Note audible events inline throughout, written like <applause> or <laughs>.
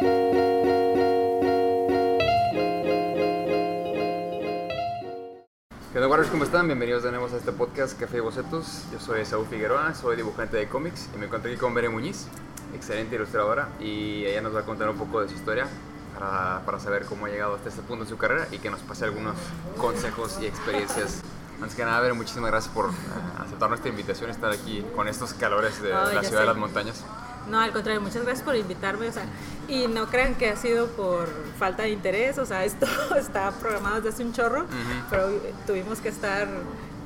¿Qué onda, Warriors? ¿Cómo están? Bienvenidos de nuevo a este podcast Café y Bocetos. Yo soy Saúl Figueroa, soy dibujante de cómics y me encuentro aquí con Bere Muñiz, excelente ilustradora, y ella nos va a contar un poco de su historia para, para saber cómo ha llegado hasta este punto en su carrera y que nos pase algunos consejos y experiencias. Antes que nada, Bere, muchísimas gracias por eh, aceptar nuestra invitación, estar aquí con estos calores de Ay, la ciudad de sé. las montañas. No, al contrario, muchas gracias por invitarme, o sea, y no crean que ha sido por falta de interés, o sea, esto <laughs> está programado desde hace un chorro, pero tuvimos que estar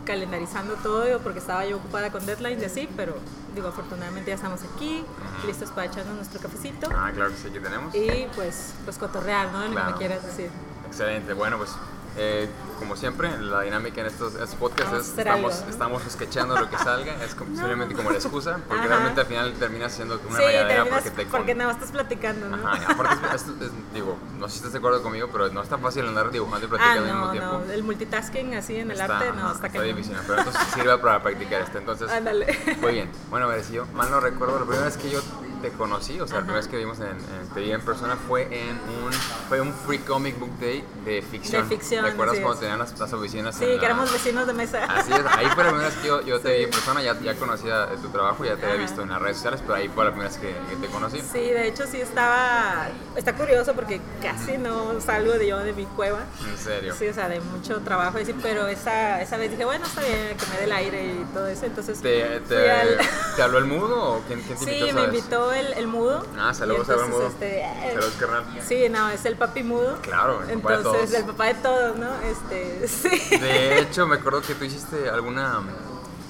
calendarizando todo porque estaba yo ocupada con deadlines y así, pero digo, afortunadamente ya estamos aquí, listos para echarnos nuestro cafecito Ah, claro que sí, aquí tenemos. y pues, pues cotorrear, ¿no? Lo Claro. que me quieras decir. Excelente, bueno pues eh, como siempre la dinámica en estos, estos podcasts Vamos es estamos, ¿no? estamos sketchando lo que salga, es como- <laughs> simplemente como la excusa, porque Ajá. realmente al final termina siendo una sí, rayadera terminas porque te porque nada más estás platicando, ¿no? Ajá, aparte es- <laughs> es- es- digo, no sé si estás de acuerdo conmigo, pero no es tan fácil andar dibujando y Ah, platicando al mismo no, tiempo. no, el multitasking así en el Está- arte, no, está está difícil, ¿no? pero entonces sirve para practicar esto. Entonces, Ándale. muy bien. <laughs> Bueno, a ver, si yo mal no recuerdo, la primera vez que yo te conocí, o sea, la Ajá. primera vez que vimos en, en, te vi en persona fue en un, fue un Free Comic Book Day de ficción. De ficción, ¿Te acuerdas así cuando tenían las, las oficinas? Sí, en que la- éramos vecinos de mesa. Así es, ahí fue la primera vez que yo, yo te vi en persona, ya, ya conocía tu trabajo, ya te había visto en las redes sociales, pero ahí fue la primera vez que, que te conocí. Sí, de hecho sí estaba, está curioso porque casi no salgo de yo de mi cueva. En serio. Sí, o sea, de mucho trabajo, y así, pero esa, esa vez dije, bueno, está bien, que me dé el aire y todo eso, entonces ¿Te, te, al- <laughs> ¿Te habló el mudo o quién, quién te Sí, invitó? me esa vez? invitó el, el mudo. Ah, saludos al entonces, mudo. Este, eh, Saludos, carnal. Sí, no, es el papi mudo. Claro, el papá de Entonces, todos. el papá de todos, ¿no? Este, <laughs> sí. De hecho, me acuerdo que tú hiciste alguna.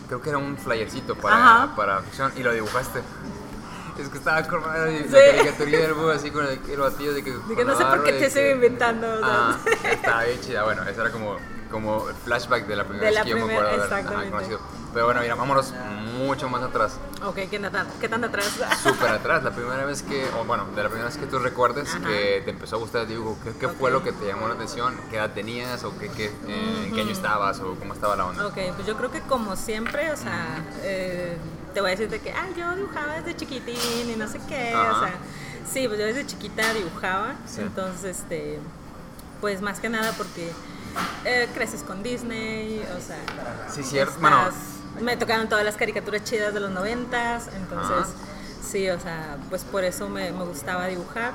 Creo que era un flyercito para, Ajá. para ficción y lo dibujaste. Es que estaba con la Sí. caricaturilla del búho así con el, el batillo de que. No sé por qué te sigo inventando. Ah, <laughs> estaba bien chida. Bueno, esa era como, como el flashback de la primera De vez la que yo me acuerdo de haber ajá, conocido. Pero bueno, mira, vámonos mucho más atrás. Ok, ¿qué tan, qué tan atrás? <laughs> Súper atrás, la primera vez que, o bueno, de la primera vez que tú recuerdes Ajá. que te empezó a gustar el dibujo, ¿qué, qué fue Ok. lo que te llamó la atención? ¿Qué edad tenías? ¿O qué, qué, eh, en qué año estabas? ¿O cómo estaba la onda? Ok, pues yo creo que como siempre, o sea, eh, te voy a decir de que, ah, yo dibujaba desde chiquitín y no sé qué, Ajá. o sea, sí, pues yo desde chiquita dibujaba, Sí. entonces, este, pues más que nada porque eh, creces con Disney, o sea, Sí, cierto. estás- Bueno, me tocaron todas las caricaturas chidas de los noventas, entonces, sí, o sea, pues por eso me, me gustaba dibujar.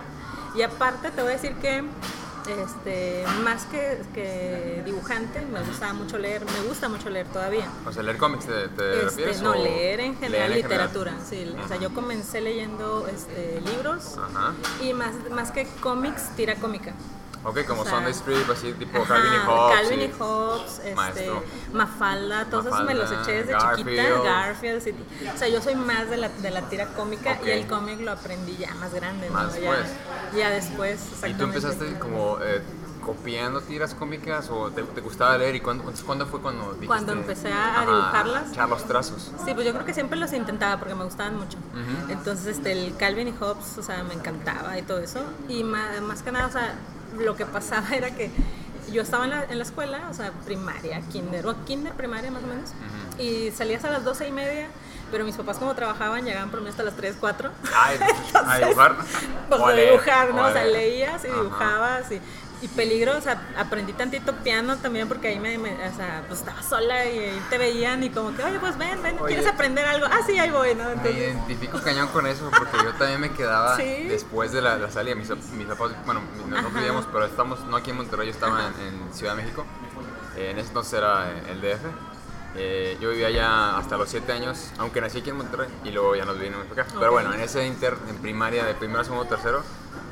Y aparte te voy a decir que, este, más que, que dibujante, me gustaba mucho leer, me gusta mucho leer todavía. o sea, leer cómics te, te Este, refieres? no, leer en general leer en literatura, general? sí. O sea, yo comencé leyendo este, libros y más, más que cómics, tira cómica. Ok, como O sea, Sunday Strip, así tipo Ajá, Calvin y Hobbes. Calvin y y- Hobbes, este. Mafalda, todos esos me los eché desde Garfield. chiquita, Garfield, o sea, yo soy más de la, de la tira cómica y el cómic lo aprendí ya más grande, ¿no? Más ya, después. ya después, ¿Y exactamente. tú empezaste como eh, copiando tiras cómicas o te, te gustaba leer? ¿Y cuándo, ¿cuándo fue cuando dijiste? Cuando empecé a dibujarlas. Echar los trazos. Sí, pues yo creo que siempre los intentaba porque me gustaban mucho. Entonces, este, el Calvin y Hobbes, o sea, me encantaba y todo eso. Y más, más que nada, o sea, lo que pasaba era que yo estaba en la, en la escuela, o sea, primaria, kinder, o kinder, primaria más o menos, y salías a las doce y media, pero mis papás como trabajaban llegaban por mí hasta las 3, 4. Ay, a dibujar. <laughs> Pues leer, dibujar, ¿no? O sea, leías y dibujabas y, y peligro, o sea, aprendí tantito piano también porque ahí me, me- o sea, pues estaba sola y, ahí te veían y como que, oye, pues ven, ven, Oye. ¿quieres aprender algo? Ah, sí, ahí voy, ¿no? Me Entonces, identifico cañón con eso porque yo también me quedaba <laughs> Sí. después de la, la salida. Mis, mis papás, bueno, Ajá. vivíamos, pero estamos no aquí en Monterrey, yo estaba en, en Ciudad de México. En ese entonces era el DF. Eh, yo vivía allá hasta los 7 años, aunque nací aquí en Monterrey y luego ya nos vinimos acá. Pero Ok. bueno, en ese inter, en primaria, de primero, segundo, tercero,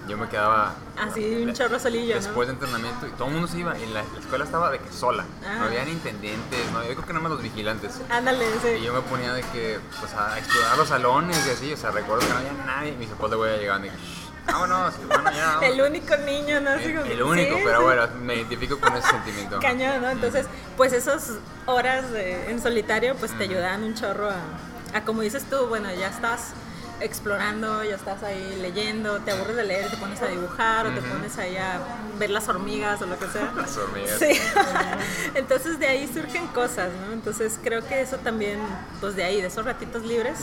yo me quedaba así un chorro solillo, después ¿no? de entrenamiento y todo el mundo se iba. Y la, la escuela estaba de que sola. Ah. No había ni intendentes, no, yo creo que nada más los vigilantes. Ándale, Y sí. yo me ponía de que, pues, a explorar los salones y así, o sea, recuerdo que no había nadie. Mis papás de güey llegaban de que, "Shh, vámonos, bueno, ya. vámonos". El único niño, ¿no? El, el único, sí, pero sí. bueno, me identifico con ese sentimiento. Cañón, ¿no? Entonces, pues esas horas de- en solitario, pues te ayudan un chorro a, a, como dices tú, bueno, ya estás explorando, ya estás ahí leyendo, te aburres de leer te pones a dibujar o te pones ahí a ver las hormigas o lo que sea. Las hormigas. Sí. <laughs> Entonces de ahí surgen cosas, ¿no? Entonces creo que eso también, pues de ahí, de esos ratitos libres,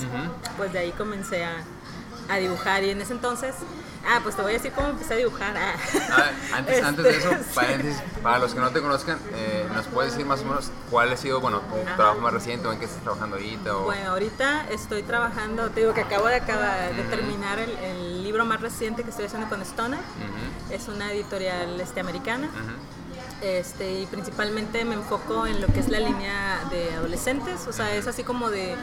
pues de ahí comencé a, a dibujar y en ese entonces Ah, pues te voy a decir cómo empecé a dibujar. Ah. Ah, antes, <laughs> antes de eso, Este, paréntesis, para los que no te conozcan, eh, ¿nos puedes decir más o menos cuál ha sido, bueno, tu Ajá. trabajo más reciente o en qué estás trabajando ahorita? O... Bueno, ahorita estoy trabajando, te digo que acabo de, acabar de terminar el, el libro más reciente que estoy haciendo con Stoner. Es una editorial este, americana. Este, y principalmente me enfoco en lo que es la línea de adolescentes, o sea, es así como de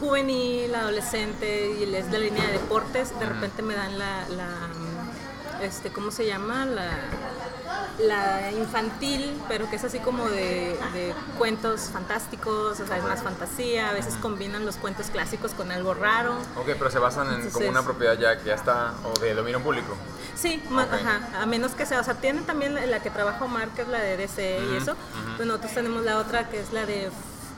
juvenil, adolescente, y es la línea de deportes, de repente me dan la, la, este, ¿cómo se llama? La, la infantil, pero que es así como de, de cuentos fantásticos, o sea, es más fantasía, a veces combinan los cuentos clásicos con algo raro. Ok, pero se basan en como una propiedad ya que ya está, o de dominio público. Sí, ma- Ok. ajá, a menos que sea, o sea, tienen también la, la que trabaja Omar, que es la de DC y eso, pues nosotros tenemos la otra que es la de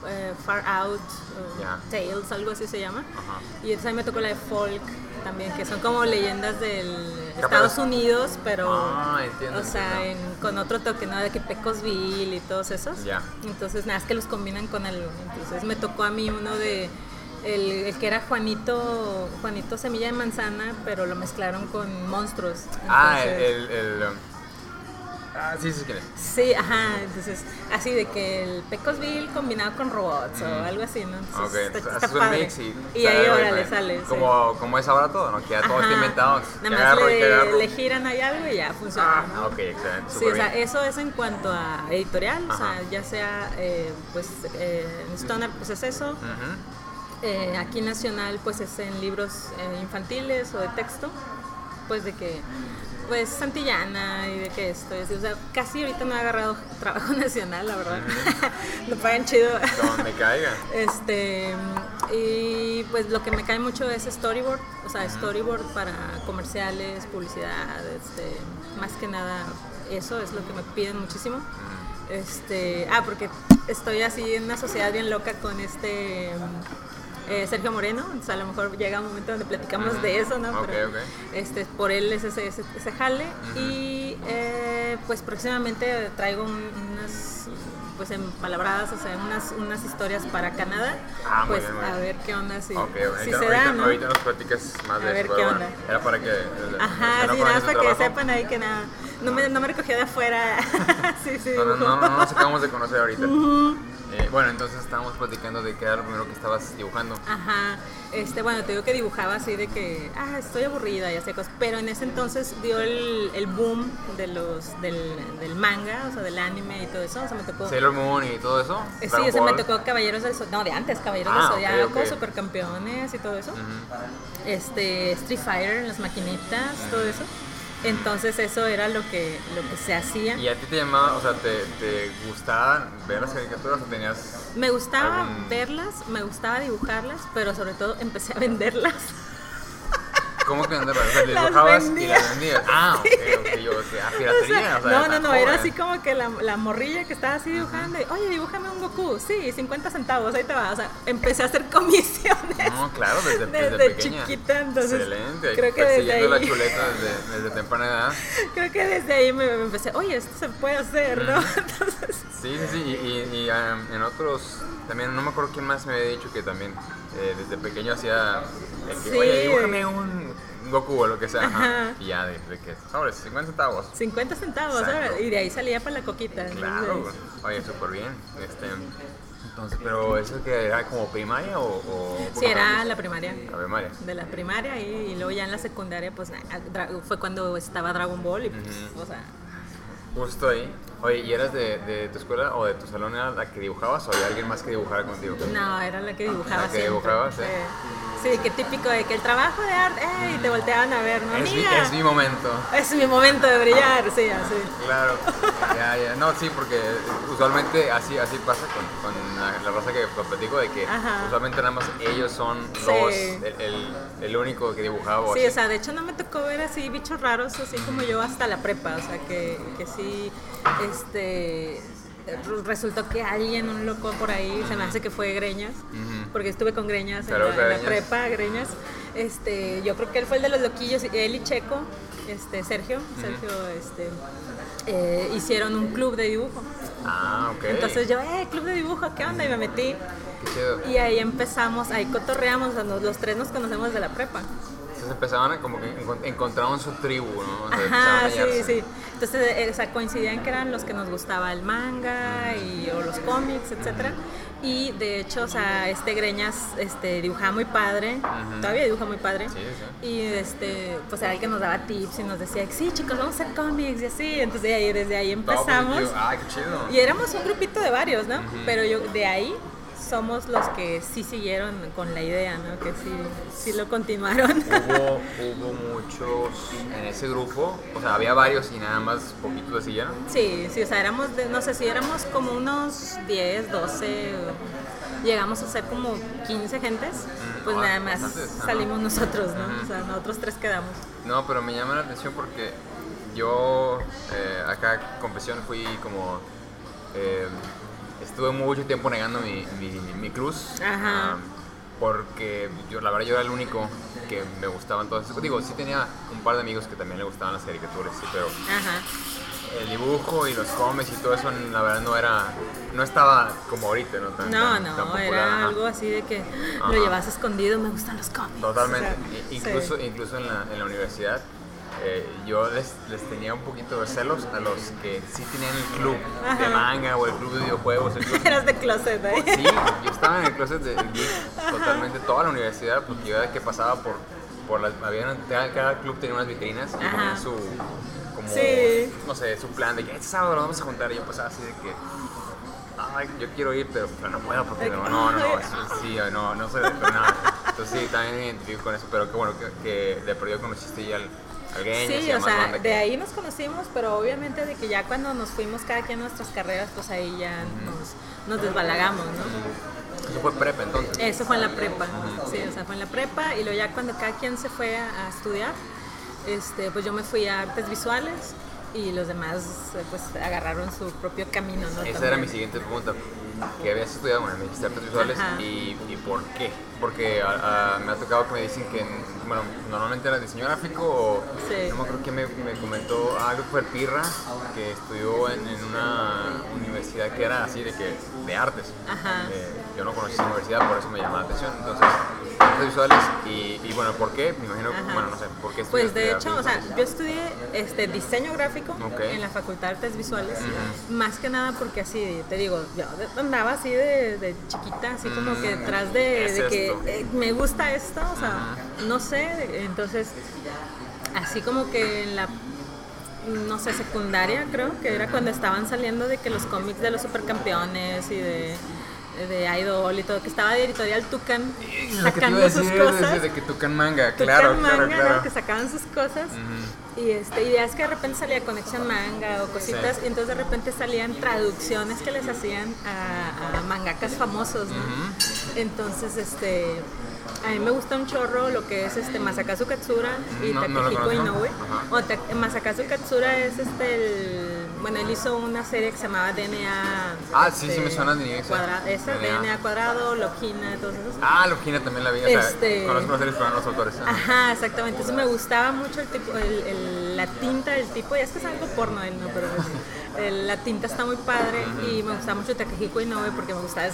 eh, Far Out, eh. Tales, algo así se llama, Ajá. y entonces a mí me tocó la de Folk también, que son como leyendas del Estados Unidos, pero, Ah, entiendo, o sea, en- con otro toque, ¿no? De que Pecosville y todos esos. Ya. Entonces, nada, es que los combinan con algo. Entonces, me tocó a mí uno de. El, el que era Juanito, Juanito Semilla de Manzana, pero lo mezclaron con monstruos. Ah, el... El, el, um, ah, sí, sí, es. Sí, ajá, entonces, así de que el Pecosville combinado con robots o algo así, ¿no? Entonces, Ok, está, un mix y, y ahí, órale, diferente. sale. sí. Como, como es ahora todo, ¿no? Que ya todo está inventado. Nada más le, le giran ahí algo y ya funciona. Ah, ¿no? ok, excelente. Sí, o sea, bien. eso es en cuanto a editorial, o sea, ya sea, eh, pues, eh, en Stoner, pues es eso. Eh, aquí Nacional, pues es en libros eh, infantiles o de texto, pues de que, pues Santillana y de que esto, y así, o sea, casi ahorita no he agarrado trabajo <laughs> nacional, la verdad, <laughs> no pagan chido. Donde caiga. Este, y pues lo que me cae mucho es storyboard, o sea, storyboard para comerciales, publicidad, este, más que nada eso es lo que me piden muchísimo. Este, ah, porque estoy así en una sociedad bien loca con este eh, Sergio Moreno, entonces a lo mejor llega un momento donde platicamos de eso, ¿no? Ok, Pero, ok. Este, por él es ese, ese, ese jale y eh, pues próximamente traigo un- unas pues en palabradas, o sea, unas, unas historias para Canadá, Ah, pues bien, a ver qué onda si, Ok, si ahorita, se ahorita, da, ¿no? ahorita nos platicas más de A eso. ver qué bueno, onda. Era para que. Ajá, que sí, nada para que sepan ahí que nada, no me, no me recogí de afuera, <laughs> sí, sí, No, no, no, no, nos acabamos de conocer ahorita. Eh, bueno, entonces estábamos platicando de qué era lo primero que estabas dibujando. Ajá, este, bueno, te digo que dibujaba así de que, ah, estoy aburrida y así cosas, pero en ese entonces dio el, el boom de los, del, del manga, o sea, del anime y todo eso, o sea, me tocó... Sailor Moon y todo eso. Eh, Sí, ese me tocó Caballeros del Zodiaco, no, de antes, Caballeros Ah, del Zodiaco, ok. Supercampeones y todo eso. Este, Street Fighter, las maquinitas, todo eso. Entonces eso era lo que, lo que se hacía. ¿Y a ti te llamaba, o sea, te, te gustaba ver las caricaturas o tenías. Me gustaba algún- verlas, me gustaba dibujarlas, pero sobre todo empecé a <laughs> venderlas. ¿Cómo que venderlas? O sea, Las dibujabas y vendía. las vendías. Ah, ok, ok, yo, o sea, <laughs> O piratería. sea, o sea, no, no, no, era joven. así como que la, la morrilla que estaba así dibujando, y, oye, dibújame un Goku, sí, 50 centavos, ahí te va. O sea, empecé a hacer <laughs> comisiones No, claro, desde, desde, desde pequeña. chiquita, entonces Excelente. creo que desde ahí, la chuleta desde, desde temprana edad. <laughs> creo que desde ahí me, me empecé, oye, esto se puede hacer, ¿no? Entonces, Sí, sí, sí. Y, y, y, um, en otros, también no me acuerdo quién más me había dicho que también eh, desde pequeño hacía. que, Sí. Oye, dibújame un Goku o lo que sea. ajá". Y ya, de, de que, sobres, 50 centavos. 50 centavos. Y de ahí salía para la coquita. Claro, oye, súper bien. Este, entonces, pero eso que era como primaria o. o Sí, era la primaria. La primaria. De la primaria y, y luego ya en la secundaria, pues fue cuando estaba Dragon Ball y pues, o sea, Justo ahí. Oye, ¿y eras de, de tu escuela o de tu salón era la que dibujabas o había alguien más que dibujara contigo? no, era la que dibujaba La que siempre. dibujaba, sí. Sí, qué típico de que el trabajo de arte, ¡ey! te volteaban a ver, ¿no? Es mi, es mi momento. es mi momento de brillar, sí, así. Claro, ya, ya. No, sí, porque usualmente así, así pasa con, con la, la raza que platico, de que Ajá. usualmente nada más ellos son Sí. los, el, el, el único que dibujaba. Sí, así. o sea, de hecho no me tocó ver así bichos raros, así como yo hasta la prepa, o sea, que, que sí, este, re- resultó que alguien, un loco por ahí, se me hace que fue Greñas, porque estuve con Greñas en la, en prepa, Greñas, este, yo creo que él fue el de los loquillos, él y Checo, este, Sergio, Sergio, este, eh, hicieron un club de dibujo. Ah, ok. Entonces yo, eh, club de dibujo, ¿qué onda? Y me metí. Qué chido. Y ahí empezamos, ahí cotorreamos, o sea, nos- los tres nos conocemos de la prepa. Entonces empezaban a como que encont- encontraban su tribu, ¿no? O sea, Ajá, sí, sí. Entonces, eh, o sea, coincidían que eran los que nos gustaba el manga y, o los cómics, etcétera. Y de hecho, o sea, este Greñas este, dibujaba muy padre, todavía dibuja muy padre. Sí, sí. Y este, pues era el que nos daba tips y nos decía, sí, chicos, vamos a hacer cómics y así. Entonces, de ahí, desde ahí empezamos. Ay, qué chido. Y éramos un grupito de varios, ¿no? Pero yo de ahí somos los que sí siguieron con la idea, ¿no? Que sí, sí lo continuaron. <laughs> Hubo, hubo muchos en ese grupo, o sea, había varios y nada más poquitos le siguieron. Sí, sí, o sea, éramos, de- no sé si éramos como unos 10, 12, llegamos a ser como 15 gentes, pues ah, nada más salimos nosotros, ¿no? O sea, nosotros tres quedamos. No, pero me llama la atención porque yo eh, acá, confesión, fui como... eh, estuve mucho tiempo negando mi, mi, mi cruz. Ajá. ah, porque yo, la verdad yo era el único que me gustaban todas esas. Digo, sí tenía un par de amigos que también le gustaban las caricaturas, sí, pero Ajá. el dibujo y los cómics y todo eso, la verdad no era... No estaba como ahorita, ¿no? Tan, No, tan- no, era ajá. algo así de que Ajá. lo llevas escondido, me gustan los cómics. Totalmente. O sea, I- incluso, sí. incluso en la, en la universidad, eh, yo les, les tenía un poquito de celos a los que sí tenían el club de manga o el club de videojuegos. el club- <laughs> Eras de closet, ¿eh? Sí, yo estaba en el closet de geek totalmente toda la universidad porque yo era que pasaba por, por las... Había, cada, club tenía unas vitrinas y ponían su... Como, Sí. no sé, su plan de que este sábado nos vamos a juntar y yo pasaba así de que... Ay, yo quiero ir, pero, pero no puedo porque no, no, no, <laughs> no, sí, sí, no, no sé, pero nada. Entonces sí, también me identifico con eso, pero qué bueno que, que de perdido conociste ya al, Sí, o sea, que- de ahí nos conocimos, pero obviamente de que ya cuando nos fuimos cada quien a nuestras carreras, pues ahí ya nos, nos desbalagamos, ¿no? Eso fue prepa entonces. Eso fue en la prepa, sí, o sea, fue en la prepa y luego ya cuando cada quien se fue a, a estudiar, este, pues yo me fui a artes visuales y los demás pues agarraron su propio camino, ¿no? Esa También. era mi siguiente pregunta. ¿Qué habías estudiado? Bueno, me dijiste artes visuales y por qué. Porque ah, ah, me ha tocado que me dicen que, bueno, normalmente era diseño gráfico o Sí. no me acuerdo que me, me comentó algo fue Pirra, que estudió en, en una universidad que era así de que de artes. Ajá. Eh, yo no conocí esa universidad, por eso me llamó la atención. Entonces, artes visuales y, y bueno, ¿por qué? Me imagino, Ajá. bueno, no sé, ¿por qué Pues de hecho, o sea, yo estudié este, diseño gráfico en la Facultad de Artes Visuales, más que nada porque así, te digo, yo andaba así de, de chiquita, así como que detrás de, ¿qué es de que eh, me gusta esto, o sea, no sé, entonces, así como que en la no sé, secundaria creo, que era cuando estaban saliendo de que los cómics de los supercampeones y de, de Idol y todo, que estaba de editorial Tucan que sacando sus cosas. de que Tucan Manga, Tucan claro, manga, claro, claro. que sacaban sus cosas. Y este, y ya es que de repente salía Conexión Manga o cositas, Sí. y entonces de repente salían traducciones que les hacían a, a mangakas famosos, ¿no? Entonces, este, a mí me gusta un chorro lo que es este Masakazu Katsura y No, no Takehiko conozco. Inoue. O Ta- Masakazu Katsura es este, el, bueno, él hizo una serie que se llamaba DNA. Ah, sí, sí este, me suena de esa. cuadra- esa, DNA. DNA cuadrado, Logina, todos esos. Ah, Logina también la vi. O sea, Este- conozco series, no los autores. Ajá. Ajá, exactamente. Entonces me gustaba mucho el tipo, el, el- la tinta del tipo, ya es que es algo porno él, ¿no? Pero <laughs> la tinta está muy padre y me gustaba mucho Takehiko Inoue porque me gustaba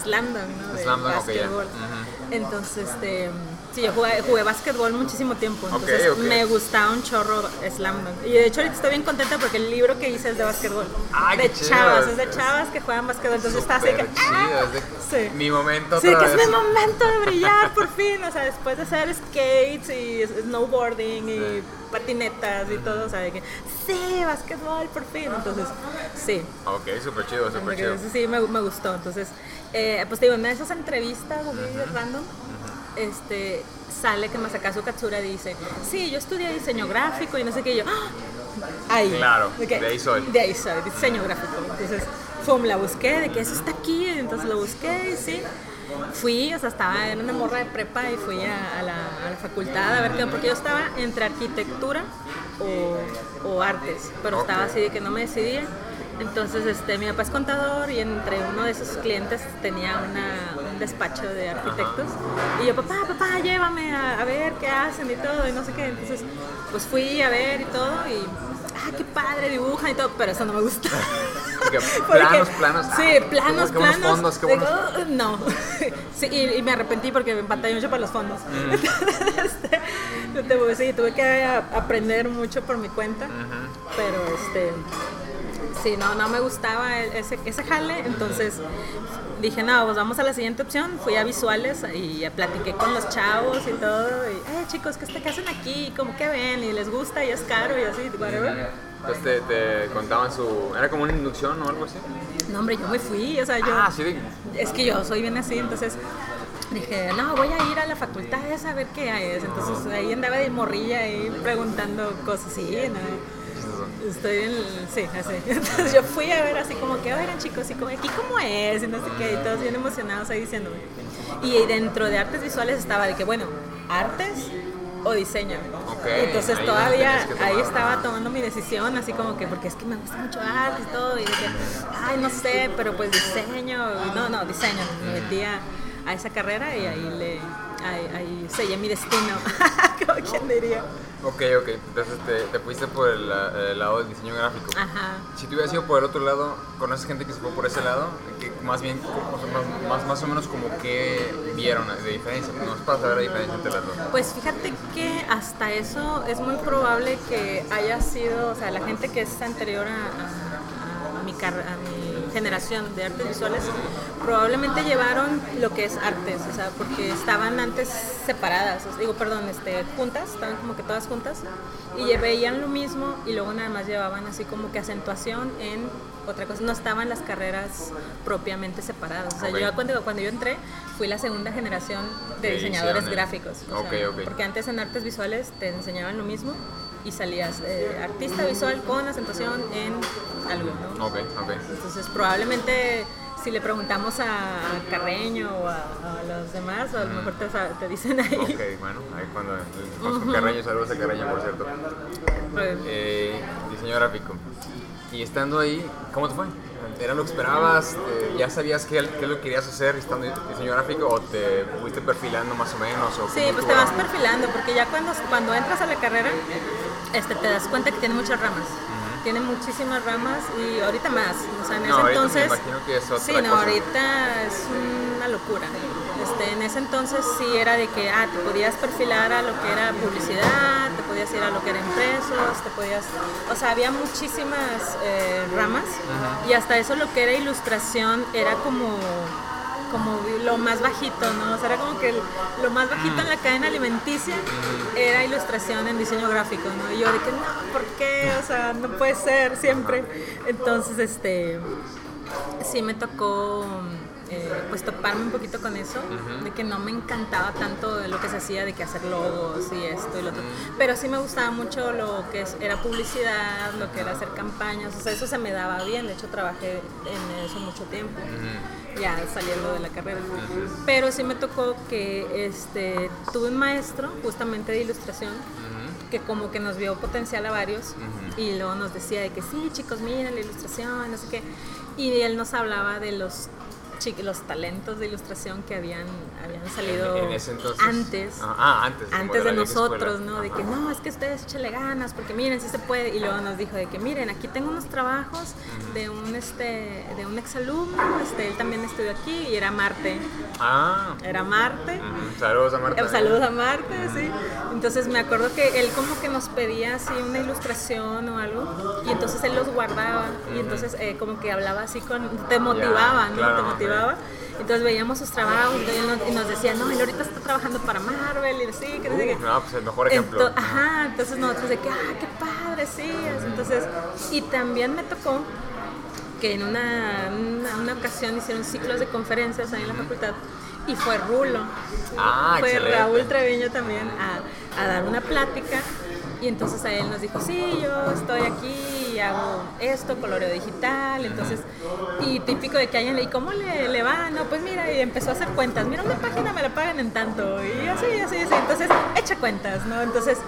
¿no? De Slam Dunk, ya. básquetbol. Ujú. Entonces, este, sí, yo jugué, jugué básquetbol muchísimo tiempo, entonces ok. me gustaba un chorro Slamdunk. Y de hecho ahorita estoy bien contenta porque el libro que hice es de básquetbol. Ay, de chavas, es- de chavas que juegan básquetbol, entonces está así que... Es de Sí. mi momento Sí, que es mi momento de <laughs> brillar por fin, o sea, después de hacer skates y snowboarding y patinetas y todo, o sea, de que sí, básquetbol por fin, entonces sí, Ok, súper chido, súper chido. sí me, me gustó, entonces, eh, pues te digo, en esas entrevistas de random, este, sale que Masakazu Katsura dice, sí, yo estudié diseño gráfico y no sé qué, y yo, ¡ah! ahí, Claro, de, que- de ahí soy. de ahí soy, diseño gráfico. Entonces, pum, la busqué, de que eso está aquí, entonces lo busqué y sí. Fui, o sea, estaba en una morra de prepa y fui a, a la, a la facultad a ver qué, porque yo estaba entre arquitectura o, o artes, pero estaba así de que no me decidía. Entonces, este, mi papá es contador y entre uno de esos clientes tenía una, un despacho de arquitectos. Y yo, papá, papá, llévame a, a ver qué hacen y todo, y no sé qué. Entonces, pues fui a ver y todo y, ah, qué padre, dibujan y todo, pero eso no me gusta. <laughs> Que <laughs> planos, planos. Sí, ah, planos, qué planos. fondos, qué Digo, no. <laughs> Sí, y, y me arrepentí porque me pantallé mucho para los fondos. Mm. Este, sí, tuve que aprender mucho por mi cuenta, pero este. Sí, no, no me gustaba e- ese, ese jale, entonces dije, no, pues vamos a la siguiente opción. Fui a visuales y platiqué con los chavos y todo. Y, eh, chicos, ¿qué, qué hacen aquí? ¿Cómo que ven? ¿Y les gusta? ¿Y es caro? Y así, whatever. Entonces te, te contaban su. ¿Era como una inducción o algo así? No, hombre, yo me fui, o sea, yo... Ah, sí, de- Es que yo soy bien así, entonces dije, no, voy a ir a la facultad esa a ver qué es. Entonces ahí andaba de morrilla ahí preguntando cosas así, ¿no? Estoy en el- sí, así. <laughs> Entonces yo fui a ver así como que, oigan chicos, ¿y como, aquí cómo es? Y no sé qué, y todos bien emocionados ahí diciéndome. Y dentro de artes visuales estaba de que, bueno, artes o diseño. Entonces ahí todavía ahí estaba tomando mi decisión, así como que, porque es que me gusta mucho arte y todo, y que, ay, no sé, pero pues diseño, no, no, diseño. Me metí a, a esa carrera y ahí le, ahí, ahí sellé mi destino, <laughs> como quien diría. Ok, ok. Entonces te, te fuiste por el, el lado del diseño gráfico. Ajá. Si tú hubieras ido por el otro lado, ¿conoces gente que se fue por ese lado? Que más bien, o sea, más, más, más o menos como que vieron de diferencia. No es para saber la diferencia entre las dos. Pues fíjate que hasta eso es muy probable que haya sido, o sea, la gente que es anterior a, a- a mi, generación de artes visuales, probablemente llevaron lo que es artes, o sea, porque estaban antes separadas, digo, perdón, este, juntas, estaban como que todas juntas, y veían lo mismo y luego nada más llevaban así como que acentuación en otra cosa, no estaban las carreras propiamente separadas, o sea, yo cuando, cuando yo entré fui la segunda generación de diseñadores gráficos. o. Porque antes en artes visuales te enseñaban lo mismo y salías eh, artista visual con acentuación en algo, ¿no? Ok, ok. Entonces probablemente si le preguntamos a, Carreño o a, a los demás, a lo mejor te, te dicen ahí. Ok, bueno, ahí cuando con su Carreño, saludos a Carreño, por cierto. Pues, Eh, diseño gráfico. Y estando ahí, ¿cómo te fue? ¿Era lo que esperabas? Eh, ¿Ya sabías qué, qué lo que querías hacer estando diseño gráfico o te fuiste perfilando más o menos? O Sí, pues te vas perfilando, porque ya cuando, cuando entras a la carrera, este, te das cuenta que tiene muchas ramas. Tiene muchísimas ramas y ahorita más. O sea, en ese me entonces. imagino que es otra sí, no, ahorita es una locura. Este, en ese entonces sí era de que ah, te podías perfilar a lo que era publicidad, te podías ir a lo que era impresos, te podías. O sea, había muchísimas eh, ramas y hasta eso lo que era ilustración era como como lo más bajito, ¿no? O sea, era como que lo más bajito en la cadena alimenticia era ilustración en diseño gráfico, ¿no? Y yo que no, ¿por qué? O sea, no puede ser siempre. Entonces, este, sí me tocó eh, pues toparme un poquito con eso, de que no me encantaba tanto lo que se hacía, de que hacer logos y esto y lo otro. Pero sí me gustaba mucho lo que era publicidad, lo que era hacer campañas, o sea, eso se me daba bien, de hecho trabajé en eso mucho tiempo ya saliendo de la carrera. Pero sí me tocó que este, tuve un maestro justamente de ilustración que como que nos vio potencial a varios y luego nos decía de que sí, chicos, miren la ilustración, no sé qué. Y él nos hablaba de los los talentos de ilustración que habían, habían salido En- en ese entonces. antes Ah, ah, antes. antes de vieja nosotros. ¿no? De que no, es que ustedes échale ganas, porque miren, sí se puede. Y luego nos dijo de que miren, aquí tengo unos trabajos de un este de un exalumno, este, él también estudió aquí y era Marte. Ah, Era Marte. saludos a Marta. Eh, Saludos a Marte, sí. Entonces me acuerdo que él como que nos pedía así una ilustración o algo y entonces él los guardaba y entonces eh, como que hablaba así con, te motivaba, ¿no? claro, te ok. Motivaba. Entonces veíamos sus trabajos y nos, y nos decía, no, él ahorita está trabajando para Marvel y así, que no sé. Uh, no, pues el mejor ejemplo. Ento- ajá, entonces nosotros de que, ah, qué padre, sí. Entonces, y también me tocó que en una, una, una ocasión hicieron ciclos de conferencias ahí en la facultad y fue Rulo. Ah, fue excelente. Raúl Treviño también a, a dar una plática y entonces a él nos dijo, sí, yo estoy aquí y hago esto, coloreo digital, entonces, y típico de que alguien le, ¿y cómo le, le va? No, pues mira, y empezó a hacer cuentas, mira, una página me la pagan en tanto, y así, así, así, entonces, echa cuentas, ¿no? Entonces,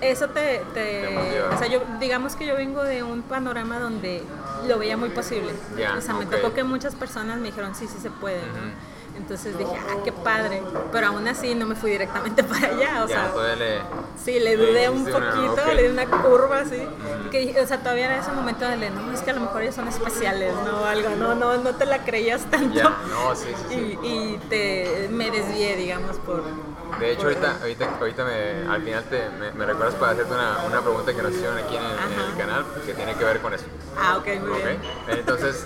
eso te, te- o sea, yo, digamos que yo vengo de un panorama donde lo veía muy posible, Ya, o sea, me tocó que muchas personas me dijeron, sí, sí se puede, ¿no? Entonces dije, ah, qué padre, pero aún así no me fui directamente <laughs> para allá, o ya, sea, todavía le, Sí, le dudé un poquito, le di una curva así. Que, o sea, todavía era ese momento de, no, es que a lo mejor ellos son especiales, ¿no? Algo, no, no, no te la creías tanto. no, sí, sí, <laughs> sí. Y, y te, me desvié, digamos, por de hecho, ahorita, ahorita, ahorita me, al final te, me, recuerdas para hacerte una, una, pregunta que nos hicieron aquí en el, canal que tiene que ver con eso. Ah, ok, muy bien. Entonces,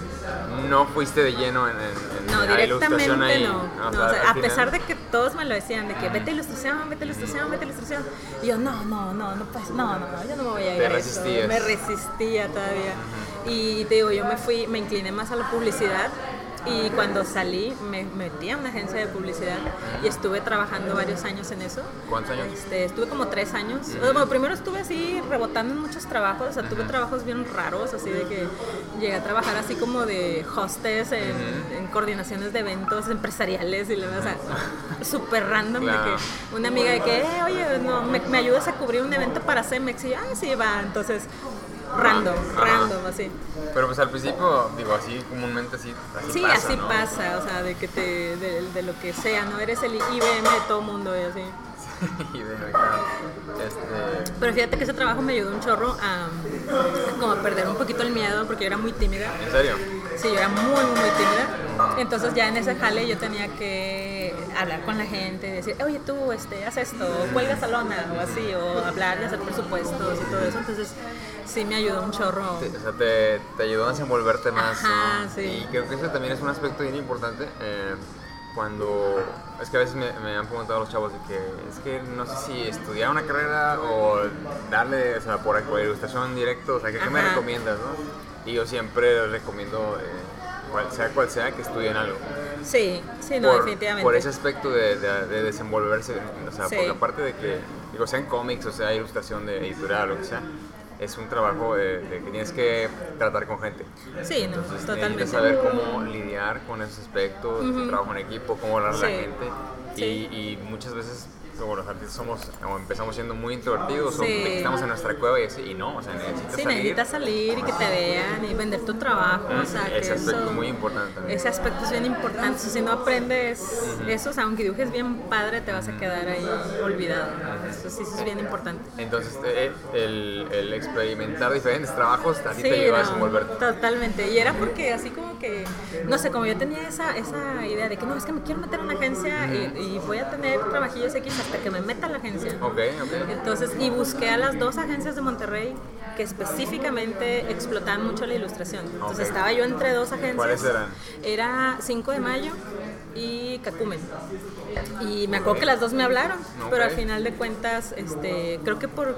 no fuiste de lleno en, en, no, directamente ahí. No, no, o sea, a pesar de que todos me lo decían, de que vete ilustración, vete ilustración, vete ilustración. Y yo, no, no, no, no, pues, no, no, yo no me voy a ir te a resistías. eso. Me resistía todavía. Y te digo, yo me fui, me incliné más a la publicidad y cuando salí me metí a una agencia de publicidad y estuve trabajando varios años en eso. ¿Cuántos años? Este, estuve como tres años. Bueno, primero estuve así rebotando en muchos trabajos, o sea, tuve trabajos bien raros, así de que llegué a trabajar así como de hostess en, coordinaciones de eventos empresariales y le o sea, súper random de que una amiga de que, eh, oye, no, me, me, ayudas a cubrir un evento para Cemex y yo, ah, sí, va, entonces random, random, así. Pero pues al principio, digo, así comúnmente así, así sí, así pasa, o sea, de que te, de, de, lo que sea, ¿no? Eres el IBM de todo mundo y así. <laughs> IBM, claro. Este... Pero fíjate que ese trabajo me ayudó un chorro a, como a perder un poquito el miedo porque yo era muy tímida. ¿En serio? Sí, yo era muy, muy tímida. Entonces ya en ese jale yo tenía que hablar con la gente, decir, oye tú, este, haz esto, cuelga salona o así, o hablar y hacer presupuestos y todo eso. Entonces sí me ayudó un chorro. o sea, te, te, ayudó a desenvolverte más. Ajá, sí. Y creo que eso también es un aspecto bien importante. Eh, cuando es que a veces me, me, han preguntado los chavos de que es que no sé si estudiar una carrera o darle, o sea, por, por ilustración directo, o sea, ¿qué, me recomiendas, no? Y yo siempre les recomiendo, eh, sea cual sea, que estudien algo. Sí, sí, no, definitivamente. Por ese aspecto de, de, desenvolverse, o sea, por la parte de que, digo, sea en cómics o sea ilustración de editorial o lo que sea, es un trabajo de, que tienes que tratar con gente. Sí, no, Entonces, totalmente. saber cómo lidiar con esos aspectos, trabajo en equipo, cómo hablar a la gente. Y, y, muchas veces como los artistas somos, o empezamos siendo muy introvertidos, o estamos en nuestra cueva y así, y no, o sea, necesitas sí, salir. necesitas salir y que te vean y vender tu trabajo, o sea, ese aspecto es muy importante. Ese aspecto es bien importante, si no aprendes eso, o sea, aunque dibujes bien padre, te vas a quedar ahí olvidado, eso sí, eso es bien importante. Entonces, eh, el, el experimentar diferentes trabajos así te lleva a desenvolverte. Totalmente, y era porque así como que, no sé, como yo tenía esa, esa idea de que no, es que me quiero meter en una agencia y, y, voy a tener trabajillos X hasta que me meta a la agencia. Ok, ok. Entonces, y busqué a las dos agencias de Monterrey que específicamente explotaban mucho la ilustración. Entonces estaba yo entre dos agencias. ¿Cuáles eran? Era 5 de mayo y Cacumen. Y me acuerdo que las dos me hablaron, pero al final de cuentas, este, creo que por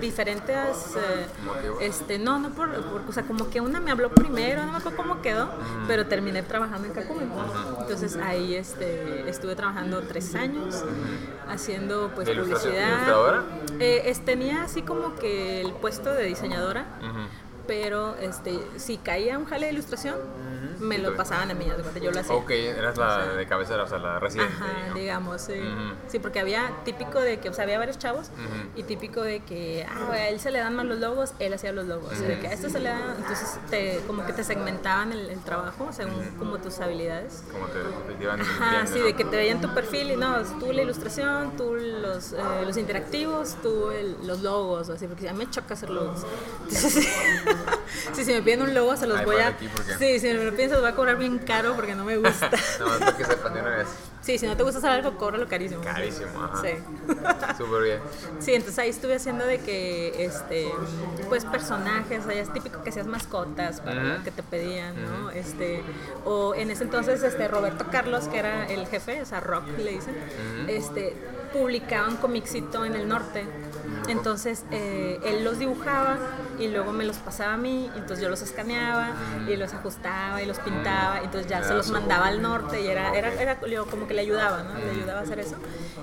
diferentes eh, este no no por, o sea como que una me habló primero no me acuerdo cómo quedó pero terminé trabajando en Cacumen. Entonces ahí este estuve trabajando tres años haciendo pues publicidad. eh, tenía así como que el puesto de diseñadora pero este si caía un jale de ilustración me lo pasaban a mí, yo lo hacía. Ok, eras la de cabecera, o sea, la residente. Ajá, digamos, sí. Sí, porque había típico de que, o sea, había varios chavos y típico de que ah, a él se le dan más los logos, él hacía los logos. De que a esto se le dan, entonces te, como que te segmentaban el, trabajo según como tus habilidades. Como te, te iban Ajá, sí, de que te veían tu perfil y no, tú la ilustración, tú los, eh, los interactivos, tú los logos, así, porque a mí me choca hacer logos. Entonces, <laughs> sí, si me piden un logo se los voy a... Sí, si me lo piden se los voy a cobrar bien caro porque no me gusta. <laughs> no, más porque sepan de una vez. Sí, si no te gusta hacer algo, cóbralo carísimo. Carísimo, ajá. Sí. <laughs> Súper bien. Sí, entonces ahí estuve haciendo de que, este, pues personajes, o sea, es típico que seas mascotas para que te pedían, ¿no? Este, o en ese entonces, este, Roberto Carlos, que era el jefe, o sea, Rock le dicen, este, publicaba un comicito en el norte entonces eh, él los dibujaba y luego me los pasaba a mí, entonces yo los escaneaba y los ajustaba y los pintaba, entonces ya se los mandaba al norte y era, era, era como que le ayudaba, ¿no? Le ayudaba a hacer eso.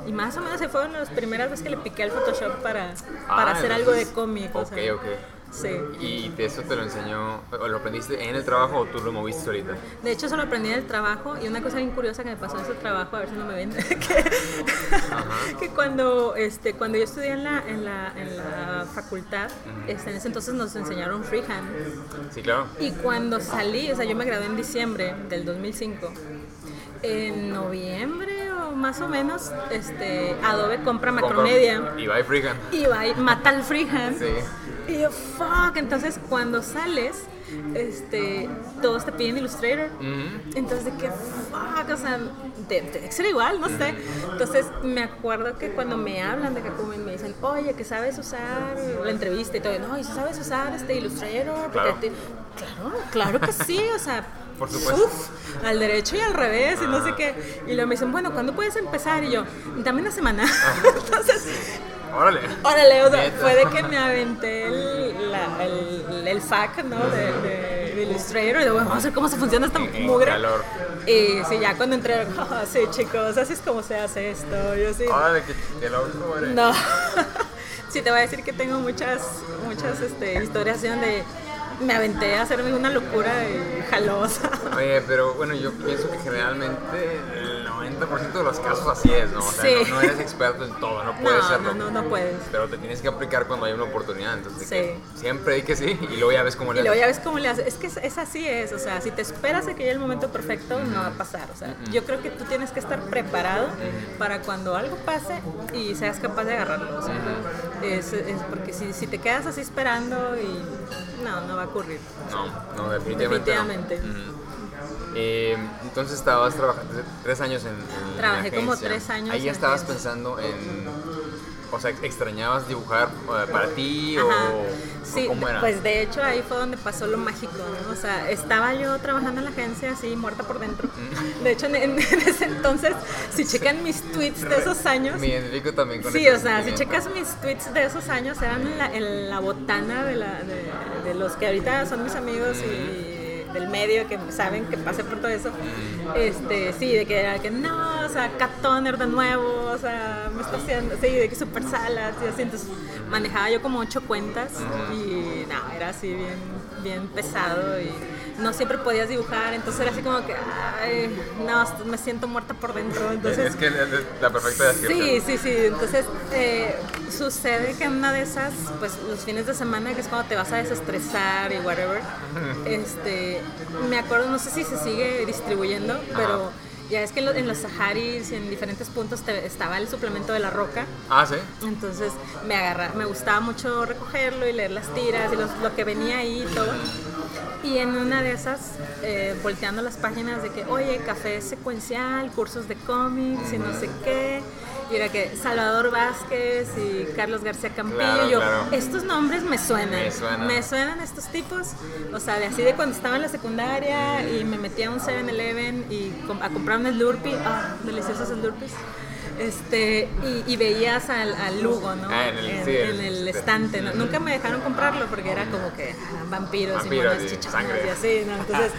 Y más o menos se fueron las primeras veces que le piqué al Photoshop para, para ah, hacer algo de cómic. Ok, ok. Sí. ¿Y eso te lo enseñó, o lo aprendiste en el trabajo o tú lo moviste ahorita? De hecho, eso lo aprendí en el trabajo y una cosa bien curiosa que me pasó en ese trabajo, a ver si no me ven, <laughs> que, cuando, este, cuando yo estudié en la, en la, en la facultad, este, en ese entonces nos enseñaron freehand. Sí, claro. Y cuando salí, o sea, yo me gradué en diciembre del 2005, en noviembre más o menos, este, Adobe compra Macromedia. Y va freehand. Y va mata al freehand. Sí. Y yo, fuck. Entonces, cuando sales, este, todos te piden Illustrator. Entonces, de que, fuck, o sea, que ser igual, no sé. Entonces, me acuerdo que cuando me hablan de Kakumen, me dicen, oye, que sabes usar la entrevista y todo. No, ¿y sabes usar este Illustrator? Claro. claro, claro que sí, o sea. <laughs> Por supuesto. uf, al derecho y al revés, y no sé qué. Y luego me dicen, bueno, ¿cuándo puedes empezar? Y yo, dame una semana. <laughs> Entonces, Órale. Órale, o sea, fue de que me aventé el, la- el, el FAQ, ¿no? De, de- de Illustrator, y de, bueno, vamos a ver cómo se funciona esta mugre. calor. Y sí, ya cuando entré, <laughs> "Ah, sí, chicos, así es como se hace esto. Yo sí. Órale, que qué loco, eres. No. <laughs> sí, te voy a decir que tengo muchas, muchas este, historias donde me aventé a hacerme una locura y jalosa. Oye, pero bueno, yo pienso que generalmente el 90% de los casos así es, ¿no? O sea, Sí. no, no eres experto en todo, no puedes no, serlo. no, no, no puedes. Pero te tienes que aplicar cuando hay una oportunidad, entonces de que Sí. siempre hay que sí y luego ya ves cómo le Y luego ya haces. ves cómo le haces. Es que es, es así es, o sea, si te esperas a que llegue el momento perfecto, no va a pasar. O sea, yo creo que tú tienes que estar preparado para cuando algo pase y seas capaz de agarrarlo. O sea, es, es porque si, si te quedas así esperando y no, no va a ocurrir. No, no, definitivamente. no. Definitivamente. Ujú. Eh, entonces estabas trabajando tres años en, en Trabajé como tres años Ahí ya estabas pensando en, o sea, extrañabas dibujar eh, para ti o, Ajá. o Sí, cómo era. pues de hecho ahí fue donde pasó lo mágico, ¿no? O sea, estaba yo trabajando en la agencia así, muerta por dentro. De hecho, en, <laughs> en ese entonces, si checan mis tweets de esos años, Me identifico también con Sí, o sea, si checas mis tweets de esos años, eran en la, en la botana de, la, de, de los que ahorita son mis amigos y del medio que saben que pasé por todo eso. Este, sí, de que era que no, o sea, Cat Toner de nuevo, o sea, me está haciendo, sí, de que super salas y así. Entonces manejaba yo como ocho cuentas y no, era así bien, bien pesado y no siempre podías dibujar, entonces era así como que, ay, no, me siento muerta por dentro. Entonces, es que es la perfecta descripción. Sí, sí, sí. Entonces, eh, sucede que en una de esas, pues los fines de semana, que es cuando te vas a desestresar y whatever, este, me acuerdo, no sé si se sigue distribuyendo, pero ya es que en, lo- en los Saharis y en diferentes puntos te- estaba el suplemento de la roca. Ah, sí. Entonces me agarra, me gustaba mucho recogerlo y leer las tiras y los- lo que venía ahí y todo. Y en una de esas, eh, volteando las páginas de que, oye, café secuencial, cursos de cómics y no sé qué. Y era que Salvador Vázquez y Carlos García Campillo. Claro, yo, claro. estos nombres me suenan. Me suenan. Me suenan estos tipos. O sea, de así de cuando estaba en la secundaria y me metía a un 7-Eleven y a comprar un Slurpee. Ah, deliciosos Slurpees. Este, y, y veías al, al Lugo, ¿no? Ah, en el- en, sí, en el- el estante. ¿no? Nunca me dejaron comprarlo porque era como que ah, vampiros, Vampiros y monas y y así, ¿no? Entonces,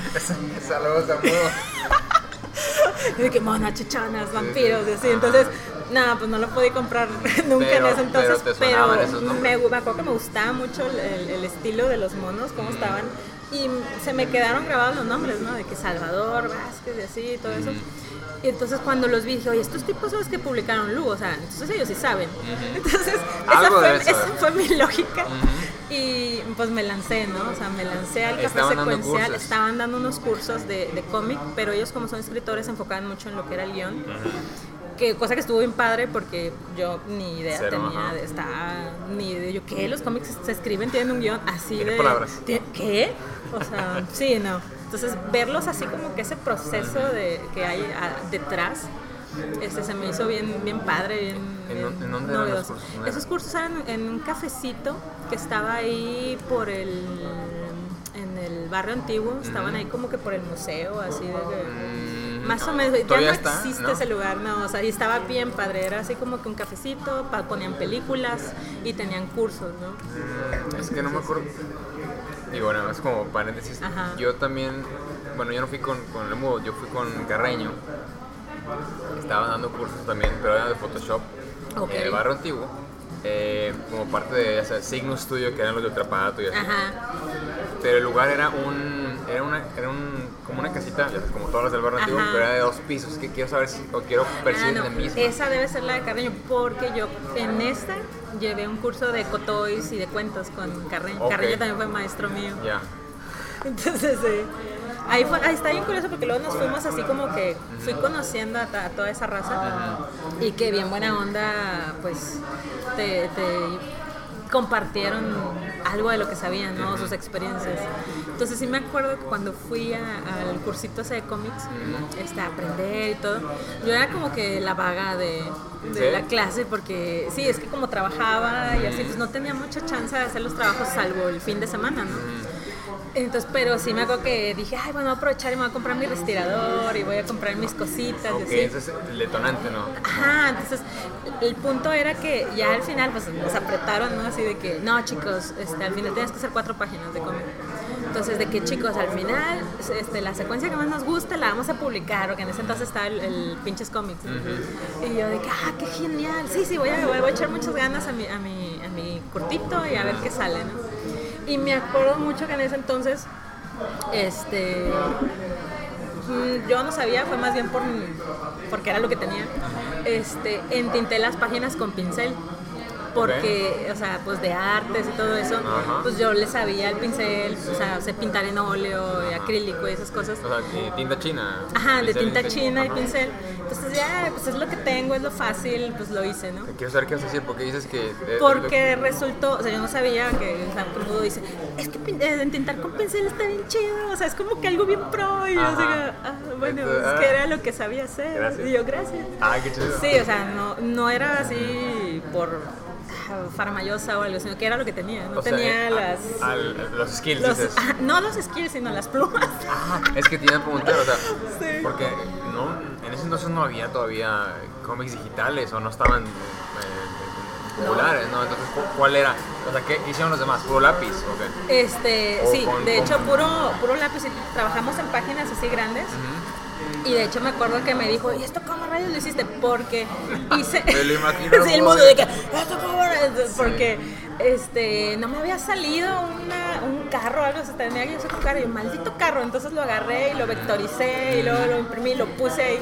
<laughs> Saludos a <laughs> y de que monas chichonas, vampiros y así. Entonces, nada, pues no lo podía comprar <laughs> nunca Pero- en ese entonces. pero pero esos me, me acuerdo que me gustaba mucho el, el- el estilo de los monos, cómo estaban. Y se me quedaron grabados los nombres, ¿no? De que Salvador Vázquez y así, todo eso. Y entonces cuando los vi dije, oye, estos tipos son los que publicaron Lugo, o sea, entonces ellos sí saben. <laughs> Entonces, esa fue, deben esa fue mi lógica. Y pues me lancé, ¿no? O sea, me lancé al café secuencial. Estaban dando unos cursos de, de cómic, pero ellos como son escritores se enfocaban mucho en lo que era el guion. Que, cosa que estuvo bien padre porque yo ni idea Cero, tenía ajá. de estar, ni de yo, ¿qué? Los cómics se escriben, tienen un guion así Tiene de... palabras. ¿Tie- ¿Qué? O sea, <laughs> sí, no. Entonces, verlos así como que ese proceso de, que hay a- detrás, este, se me hizo bien, bien padre, bien, ¿En bien dónde- en dónde eran los novedoso. cursos? ¿Dónde Esos cursos eran en un cafecito que estaba ahí por el en el barrio antiguo, estaban ahí como que por el museo, así de que- Mm, más o no, menos, ya no está, existe ¿no? ese lugar, no, o sea, y estaba bien padre, era así como que un cafecito, pa- ponían películas y tenían cursos, ¿no? Mm, Es que no me acuerdo. Y bueno, es como paréntesis. Ajá. Yo también, bueno, yo no fui con, con Lemudo, yo fui con Carreño. Estaba dando cursos también, pero era de Photoshop Ok. en el barrio antiguo. eh, como parte de ya sabes, Signo Studio, que eran los de Ultrapato y así. Ajá, Pero el lugar era un. Era una. Era un. Como una casita, como todas las del barrio antiguo, pero era de dos pisos. Que quiero saber si. O quiero ver si Ah, es no, la misma. esa debe ser la de Carreño, porque yo en esta llevé un curso de cotois y de cuentos con Carreño. Carreño también fue maestro mío. Ya. <laughs> Entonces, eh, ahí, fue, ahí está bien curioso porque luego nos fuimos así como que fui conociendo a, toda esa raza y que bien buena onda, pues te, te compartieron algo de lo que sabían, ¿no? Sus experiencias. Entonces sí me acuerdo que cuando fui al cursito ese de cómics, este, a aprender y todo, yo era como que la vaga de, de ¿Sí? la clase porque sí, es que como trabajaba y así, pues no tenía mucha chance de hacer los trabajos salvo el fin de semana, ¿no? Entonces, pero sí me acuerdo que dije, ay, bueno, voy a aprovechar y me voy a comprar mi respirador y voy a comprar mis cositas Ok, y así. ese es el detonante, ¿no? Ajá, entonces el punto era que ya al final pues nos apretaron, ¿no? Así de que, no chicos, este, al final tienes que hacer cuatro páginas de cómic. Entonces de que chicos, al final este, la secuencia que más nos gusta la vamos a publicar, porque en ese entonces estaba el, el pinches cómics. Y yo de que, ah, qué genial, sí, sí, voy a, voy a echar muchas ganas a mi, a mi, a mi cortito y a ver qué sale, ¿no? Y me acuerdo mucho que en ese entonces, este, Mm, yo no sabía, fue más bien por, porque era lo que tenía. Este, entinté las páginas con pincel. Porque, o sea, pues de artes y todo eso, Ajá. pues yo le sabía el pincel, o sea, sé pintar en óleo, y acrílico y esas cosas. O sea, tinta china. Ajá, de tinta china y pincel. Entonces ya, pues es lo que tengo, es lo fácil, pues lo hice, ¿no? Quiero saber qué vas a decir, porque dices que... Porque resultó, o sea, yo no sabía que o sea, todo dice, es que eh, tintar con pincel está bien chido, o sea, es como que algo bien pro. Y yo digo, ah, bueno, Entonces, es ah. que era lo que sabía hacer. Gracias. Y yo, gracias. Ay, qué chido. Sí, o sea, no, no era así por ah, farmayosa o algo, sino que era lo que tenía. No O tenía eh, las. a- los skills, los- dices. ah, no los skills, sino las plumas. Ah, es que te iba a preguntar, o sea, Sí. porque no, en ese entonces no había todavía cómics digitales o no estaban eh, populares, ¿no? Entonces, ¿cu- ¿cuál era? O sea, ¿qué hicieron los demás? ¿Puro lápiz? ok? Este, O sí, con- de con- hecho, puro, puro lápiz. Trabajamos en páginas así grandes. Y de hecho me acuerdo que me dijo, ¿y esto cómo rayos lo hiciste? Porque hice... <laughs> Me lo imagino, <laughs> sí, el mundo de que, ¿esto cómo rayos?" Porque este, no me había salido una- un carro o algo, o sea, tenía que hacer un carro, y yo, maldito carro, entonces lo agarré y lo vectoricé y luego lo imprimí y lo puse ahí,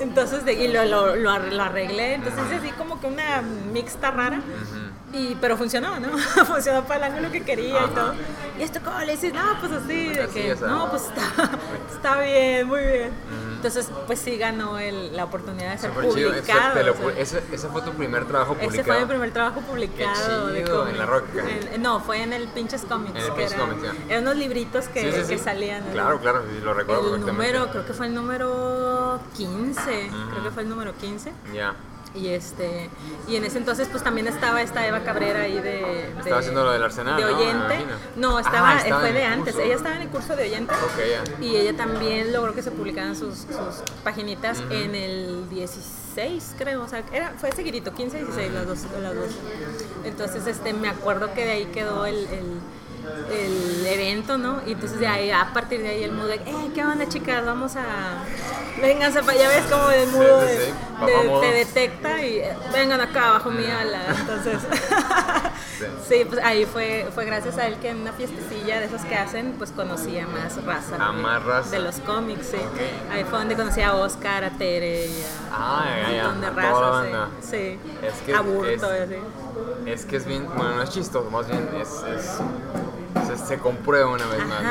entonces, de- y lo, lo, lo ar- lo arreglé, entonces es así como que una mixta rara. Y, pero funcionó, ¿no? <laughs> funcionó para el ángulo que quería y Ajá. todo. ¿Y esto cómo le dices? No, pues así, de que, no, pues está, <laughs> está bien, muy bien. Entonces, pues sí ganó el, la oportunidad de ser chido. Eso publicado. te lo o sea. ese, ese fue tu primer trabajo publicado. Ese fue mi primer trabajo publicado. de chido, cómic. en La Roca. En- no, fue en el Pinches Comics. En el Pinches era- Comics, ya. Eran unos libritos que, Sí, sí, sí. que salían. Claro, claro, lo recuerdo El perfectamente. número, creo que fue el número 15. Creo que fue el número 15. Ya. Y este y en ese entonces pues también estaba esta Eva Cabrera ahí de, de- Estaba haciendo lo del Arsenal, de oyente. No, estaba, Ah, estaba fue de el antes. curso. Ella estaba en el curso de oyente. Ok, ya. Y ella también logró que se publicaran sus, sus paginitas en el 16, creo. O sea, era, fue seguidito, 15, 16, las dos, las dos. Entonces, este, me acuerdo que de ahí quedó el, el, el evento, ¿no? Y entonces de ahí, a partir de ahí el mudo, de, eh, ¿qué onda, chicas? Vamos a... Vénganse para ya ves como el mudo Sí, de- sí, sí. de- te detecta y eh, vengan acá bajo mi ala. Entonces, <laughs> Sí. pues ahí fue, fue gracias a él que en una fiestecilla de esas que hacen, pues conocí a más raza. A de- más raza. De los cómics, sí. Ahí fue donde conocí a Oscar, a Tere y a Ah, ya, ya. un montón de raza, toda la sí. banda. Sí. Es que a Burto es- y así. Es que es bien, bueno, no es chistoso, más bien es, es- se, se comprueba una vez más.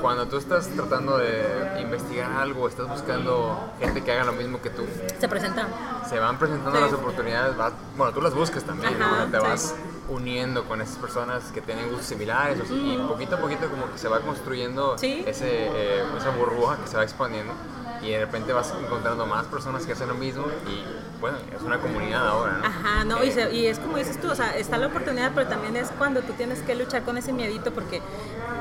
Cuando tú estás tratando de investigar algo, estás buscando gente que haga lo mismo que tú, Se presenta. se van presentando Sí. las oportunidades, vas- bueno, tú las buscas también, te sí. vas uniendo con esas personas que tienen gustos similares o- y poquito a poquito como que se va construyendo Sí. ese, eh, esa burbuja que se va expandiendo y de repente vas encontrando más personas que hacen lo mismo y bueno, es una comunidad ahora, ¿no? Ajá, no, y, Eh, se- y es como dices tú, o sea, está la oportunidad, pero también es cuando tú tienes que luchar con ese miedito, porque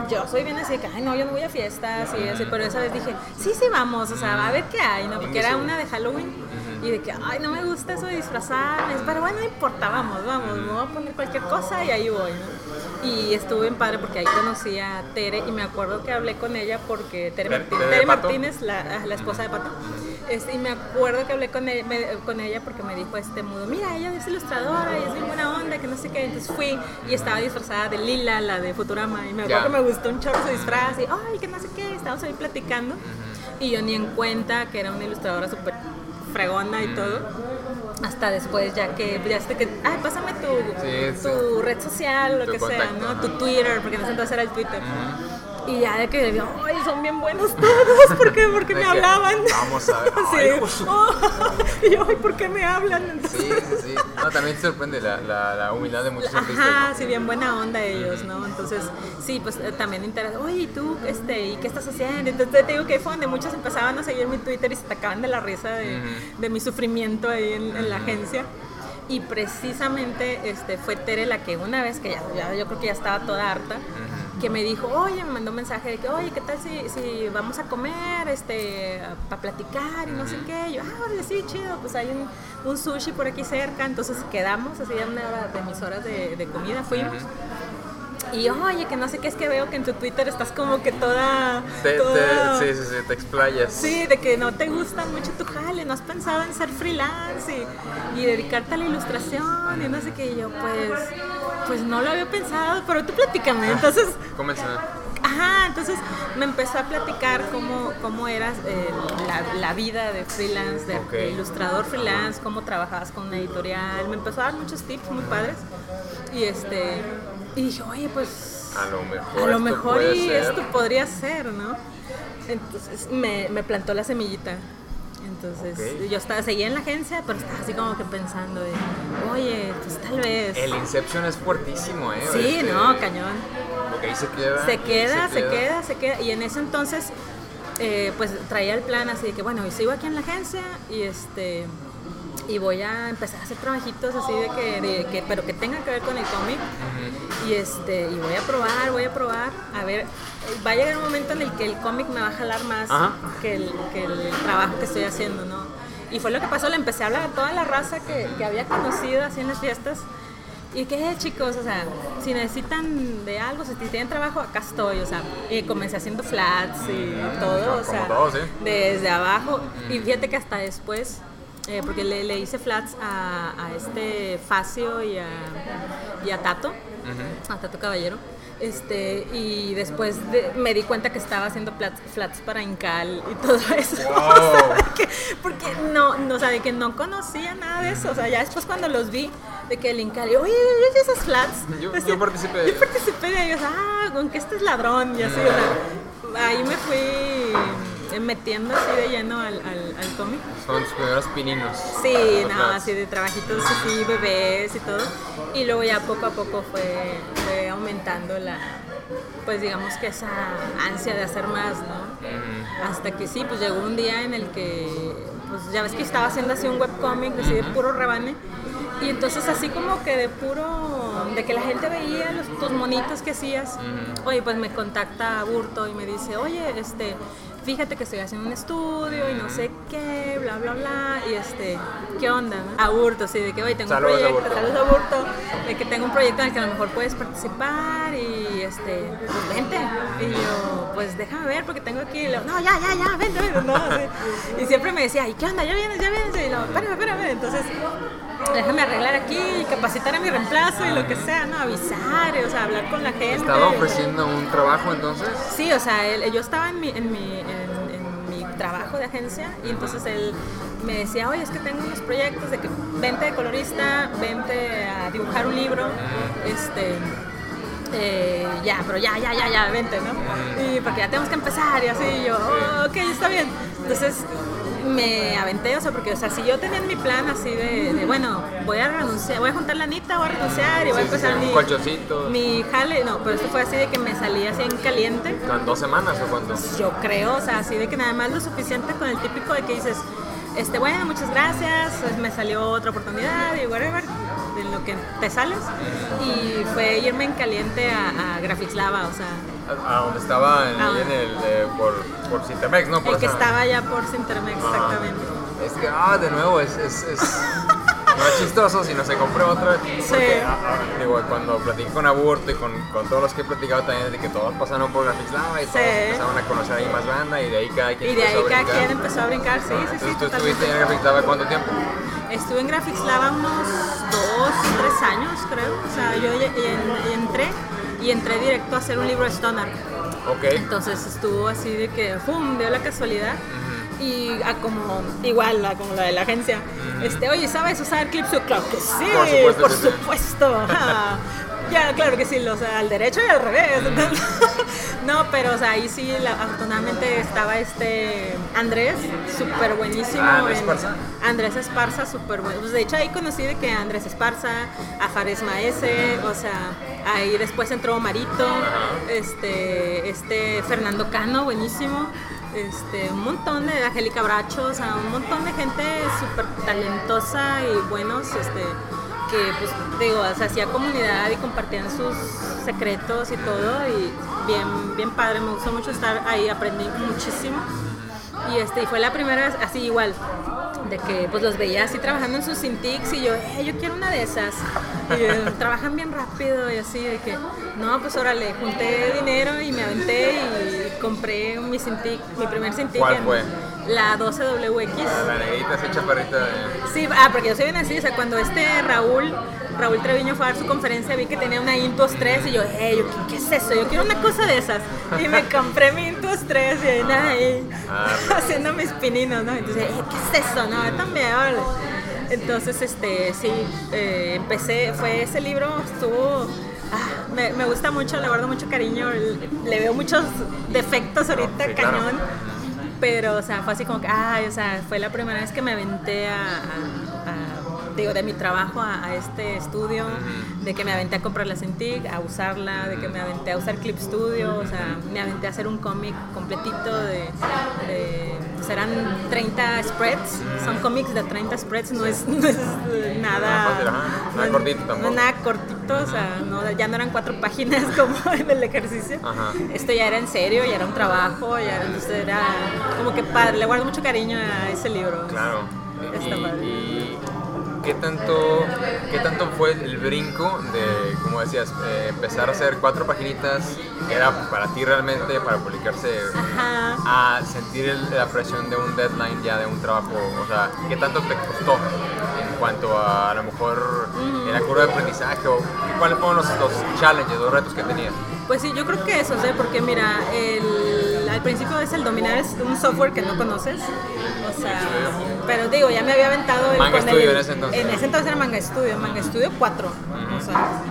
yo soy bien así que, ay, no, yo no voy a fiestas y así, pero esa vez dije, sí, sí, vamos, o sea, a ver qué hay, ¿no? Porque era una de Halloween y de que, ay, no me gusta eso de disfrazarme, pero bueno, no importa, vamos, vamos, me voy a poner cualquier cosa y ahí voy, ¿no? Y estuve bien padre porque ahí conocí a Tere y me acuerdo que hablé con ella porque Tere, Tere- Martí- Tere. Martínez, la, la esposa de Pato, este, y me acuerdo que hablé con ella, me- con ella porque me dijo este mudo, mira, ella es ilustradora y es bien buena onda, que no sé qué. Entonces fui y estaba disfrazada de Lila, la de Futurama, y me acuerdo que me gustó un chorro su disfraz y, ay, que no sé qué, estábamos ahí platicando. Y yo ni en cuenta que era una ilustradora súper fregona y todo. Hasta después, ya que, ya este que, ay, pásame tu, Sí, tu red social, lo Tu que sea, ¿no? ajá. Tu Twitter, porque en ese entonces era el Twitter. Y ya de que, ay, son bien buenos <laughs> todos, ¿por qué? ¿Por qué me hablaban? Vamos a ver. <laughs> Sí. Ay, Oh, <laughs> y yo, ay, ¿por qué me hablan? Entonces, Sí, sí, sí. No, también sorprende la, la, la humildad de muchos artistas. ¿no? sí, bien buena onda ellos, ¿no? Entonces, sí, pues eh, también interesa, oye, ¿y tú, este, y qué estás haciendo? Entonces te digo que fue donde muchos empezaban a seguir mi Twitter y se atacaban de la risa de, de mi sufrimiento ahí en, en la agencia. Y precisamente este, fue Tere la que una vez que ya, ya- yo creo que ya estaba toda harta, que me dijo, oye, me mandó un mensaje de que, oye, ¿qué tal si, si vamos a comer, este, para platicar y no sé qué? Y yo, ah, sí, chido, pues hay un, un sushi por aquí cerca, entonces quedamos, así ya una hora de mis horas de, de comida, fuimos. Y oye, que no sé qué es que veo que en tu Twitter estás como que toda... Te, te- toda- sí, sí, sí, te explayas. Sí, de que no te gusta mucho tu jale, no has pensado en ser freelance y, y dedicarte a la ilustración y no sé qué. Y yo, pues, pues no lo había pensado, pero tú platícame. Entonces, Comencé. ajá, entonces me empezó a platicar cómo, cómo eras eh, la, la vida de freelance, de, ilustrador freelance, cómo trabajabas con una editorial. Me empezó a dar muchos tips muy padres. Y este, y dije, oye, pues A lo mejor. a lo esto mejor puede y ser. esto podría ser, ¿no? Entonces me, me plantó la semillita. Entonces yo estaba, seguía en la agencia, pero estaba así como que pensando de, oye, pues tal vez. El Inception es fuertísimo, ¿eh? sí, Este, no, cañón. Porque ahí se queda. Se y queda, se queda, se queda. Y en ese entonces, eh, pues traía el plan así de que, bueno, yo sigo aquí en la agencia y este y voy a empezar a hacer trabajitos así de que, de que pero que tengan que ver con el cómic. Y este y voy a probar voy a probar a ver va a llegar un momento en el que el cómic me va a jalar más que el, que el trabajo que estoy haciendo no y fue lo que pasó le empecé a hablar a toda la raza que, que había conocido así en las fiestas. Y que "Eh, chicos o sea si necesitan de algo si tienen trabajo acá estoy o sea y comencé haciendo flats y todo o sea desde abajo. Y fíjate que hasta después eh, porque le, le hice flats a, a este Facio y a, y a Tato, a Tato Caballero. Este, y después de- me di cuenta que estaba haciendo flats, flats para Incal y todo <laughs> eso. Wow. <laughs> O sea, de que- porque no, no, o sea, de que no conocía nada de eso. O sea, ya después cuando los vi, de que el Incal, oye, yo hice esas flats. Yo- participé de Yo participé de ellos. Ah, con que este es ladrón y así. o sea, ahí me fui metiendo así de lleno al, al, al cómic. Son sus primeros pininos. Sí, Los no, así de trabajitos así, bebés y todo. Y luego ya poco a poco fue, fue aumentando la, pues digamos que esa ansia de hacer más, ¿no? Hasta que sí, pues llegó un día en el que, pues ya ves que estaba haciendo así un webcomic, así de puro rebane. Y entonces así como que de puro, de que la gente veía los, tus monitos que hacías, oye, pues me contacta Burto y me dice, oye, este, fíjate que estoy haciendo un estudio y no sé qué, bla, bla, bla, y este, ¿qué onda? no? A Burto, sí, de que, oye, tengo un proyecto, saludos a Burto, de que tengo un proyecto en el que a lo mejor puedes participar y, este, pues vente. Y yo, pues déjame ver porque tengo aquí, y luego, no, ya, ya, ya, vente, vente, no. Y siempre me decía, ¿y qué onda? ¿Ya vienes, ya vienes? Y luego, espérame, espérame, entonces déjame arreglar aquí y capacitar a mi reemplazo y lo que sea, ¿no? Avisar, o sea, hablar con la gente. ¿Estaba ofreciendo un trabajo entonces? Sí, o sea, él- yo estaba en mi, en, mi, en, en mi trabajo de agencia y entonces él me decía, oye, es que tengo unos proyectos de que vente de colorista, vente a dibujar un libro, este... eh, ya, pero ya, ya, ya, ya, vente, ¿no? Y porque ya tenemos que empezar y así, y yo, "Oh, ok, está bien. Entonces me aventé, o sea, porque, o sea, si yo tenía en mi plan así de, de, bueno, voy a renunciar, voy a juntar la anita, voy a renunciar y voy a Sí, sí, empezar sí, un mi, mi jale, no, pero esto fue así de que me salí así en caliente. ¿En dos semanas o cuánto? Yo creo, o sea, así de que nada más lo suficiente con el típico de que dices, este, bueno, muchas gracias, pues, me salió otra oportunidad y whatever, de lo que te sales. Y fue irme en caliente a, a Graphics Lava, o sea, A, a donde estaba en, Ah. ahí en el, eh, por, por Cintemex, ¿no? Por el que esa- estaba allá por Cintermex, exactamente. Es que, ah, de nuevo, es, es, es <laughs> no es chistoso, sino se compró otra. Porque, Sí. ah, ah, digo, cuando platiqué con Aburto y con, con todos los que he platicado también, de que todos pasaron por Graphics Lava y todos Sí. empezaron a conocer ahí más banda y de ahí cada quien Y de ahí empezó a cada brincar. quien empezó a brincar, sí, sí, sí, ¿tú estuviste en Graphics Lava cuánto tiempo? Estuve en Graphics Lava unos dos, tres años, creo. O sea, yo ya- en- entré y entré directo a hacer un libro de Stoner. Ok. Entonces estuvo así de que, ¡pum!, dio la casualidad. Y a como, igual, a como la de la agencia. este, Oye, ¿sabes usar Clipsio? Claro que sí, Por supuesto por que sí. supuesto. ajá. <laughs> Ya, claro que sí, o sea, al derecho y al revés. <laughs> no, pero o sea, ahí sí, la, afortunadamente estaba este Andrés, súper buenísimo. Ah, Andrés Esparza. Andrés Esparza, súper bueno. Pues de hecho ahí conocí de que Andrés Esparza, a Fares Maese, o sea, ahí después entró Marito, este, este Fernando Cano, buenísimo. Este, un montón de Angélica Bracho, o sea, un montón de gente súper talentosa y buenos, este, que pues digo, se hacía comunidad y compartían sus secretos y todo y bien, bien padre, me gustó mucho estar ahí, aprendí muchísimo y este, y fue la primera vez así igual, de que pues los veía así trabajando en sus Cintiqs y yo, eh, yo quiero una de esas. Y eh, <laughs> trabajan bien rápido y así, de que, no, pues órale, junté dinero y me aventé y compré mi Cintiq, mi primer Cintiq. ¿Cuál fue? La 12WX. La negrita, esa chaparrita. De... Sí, ah, porque yo soy bien así, o sea, cuando este Raúl Raúl Treviño fue a dar su conferencia, vi que tenía una Intuos 3 y yo, hey, ¿qué, es eso? Yo quiero una cosa de esas. Y me <laughs> compré mi Intuos 3 y ahí, ah, <laughs> haciendo mis pininos, ¿no? Entonces, hey, ¿qué es eso? No, también, vale. Entonces, este, sí, eh, empecé, fue ese libro, estuvo... Ah, me, me, gusta mucho, le guardo mucho cariño, le veo muchos defectos ahorita, cañón. Pero, o sea, fue así como que, ay, o sea, fue la primera vez que me aventé a, a digo, de mi trabajo a, este estudio, de que me aventé a comprar la Cintiq, a usarla, de que me aventé a usar Clip Studio, o sea, me aventé a hacer un cómic completito de, serán pues 30 spreads, son cómics de 30 spreads, <laughs> no es, nada, nada cortito tampoco. nada cortito, o sea, ya no eran cuatro <laughs> páginas como en el ejercicio, esto ya era en serio, ya era un trabajo, ya era, entonces era como que padre, le guardo mucho cariño a ese libro. Claro. y, ¿qué tanto, qué tanto fue el brinco de, como decías, eh, empezar a hacer cuatro paginitas, era para ti realmente, para publicarse, a sentir la presión de un deadline ya de un trabajo? O sea, ¿qué tanto te costó en cuanto a a lo mejor en la curva de aprendizaje o cuáles fueron los, los challenges, los retos que tenías? Pues sí, yo creo que eso, ¿sí? porque mira, el, al principio es el dominar es un software que no conoces. O sea, pero digo, ya me había aventado el, Manga Studio en ese entonces. En ese entonces era Manga Studio, Manga Studio 4. O sea,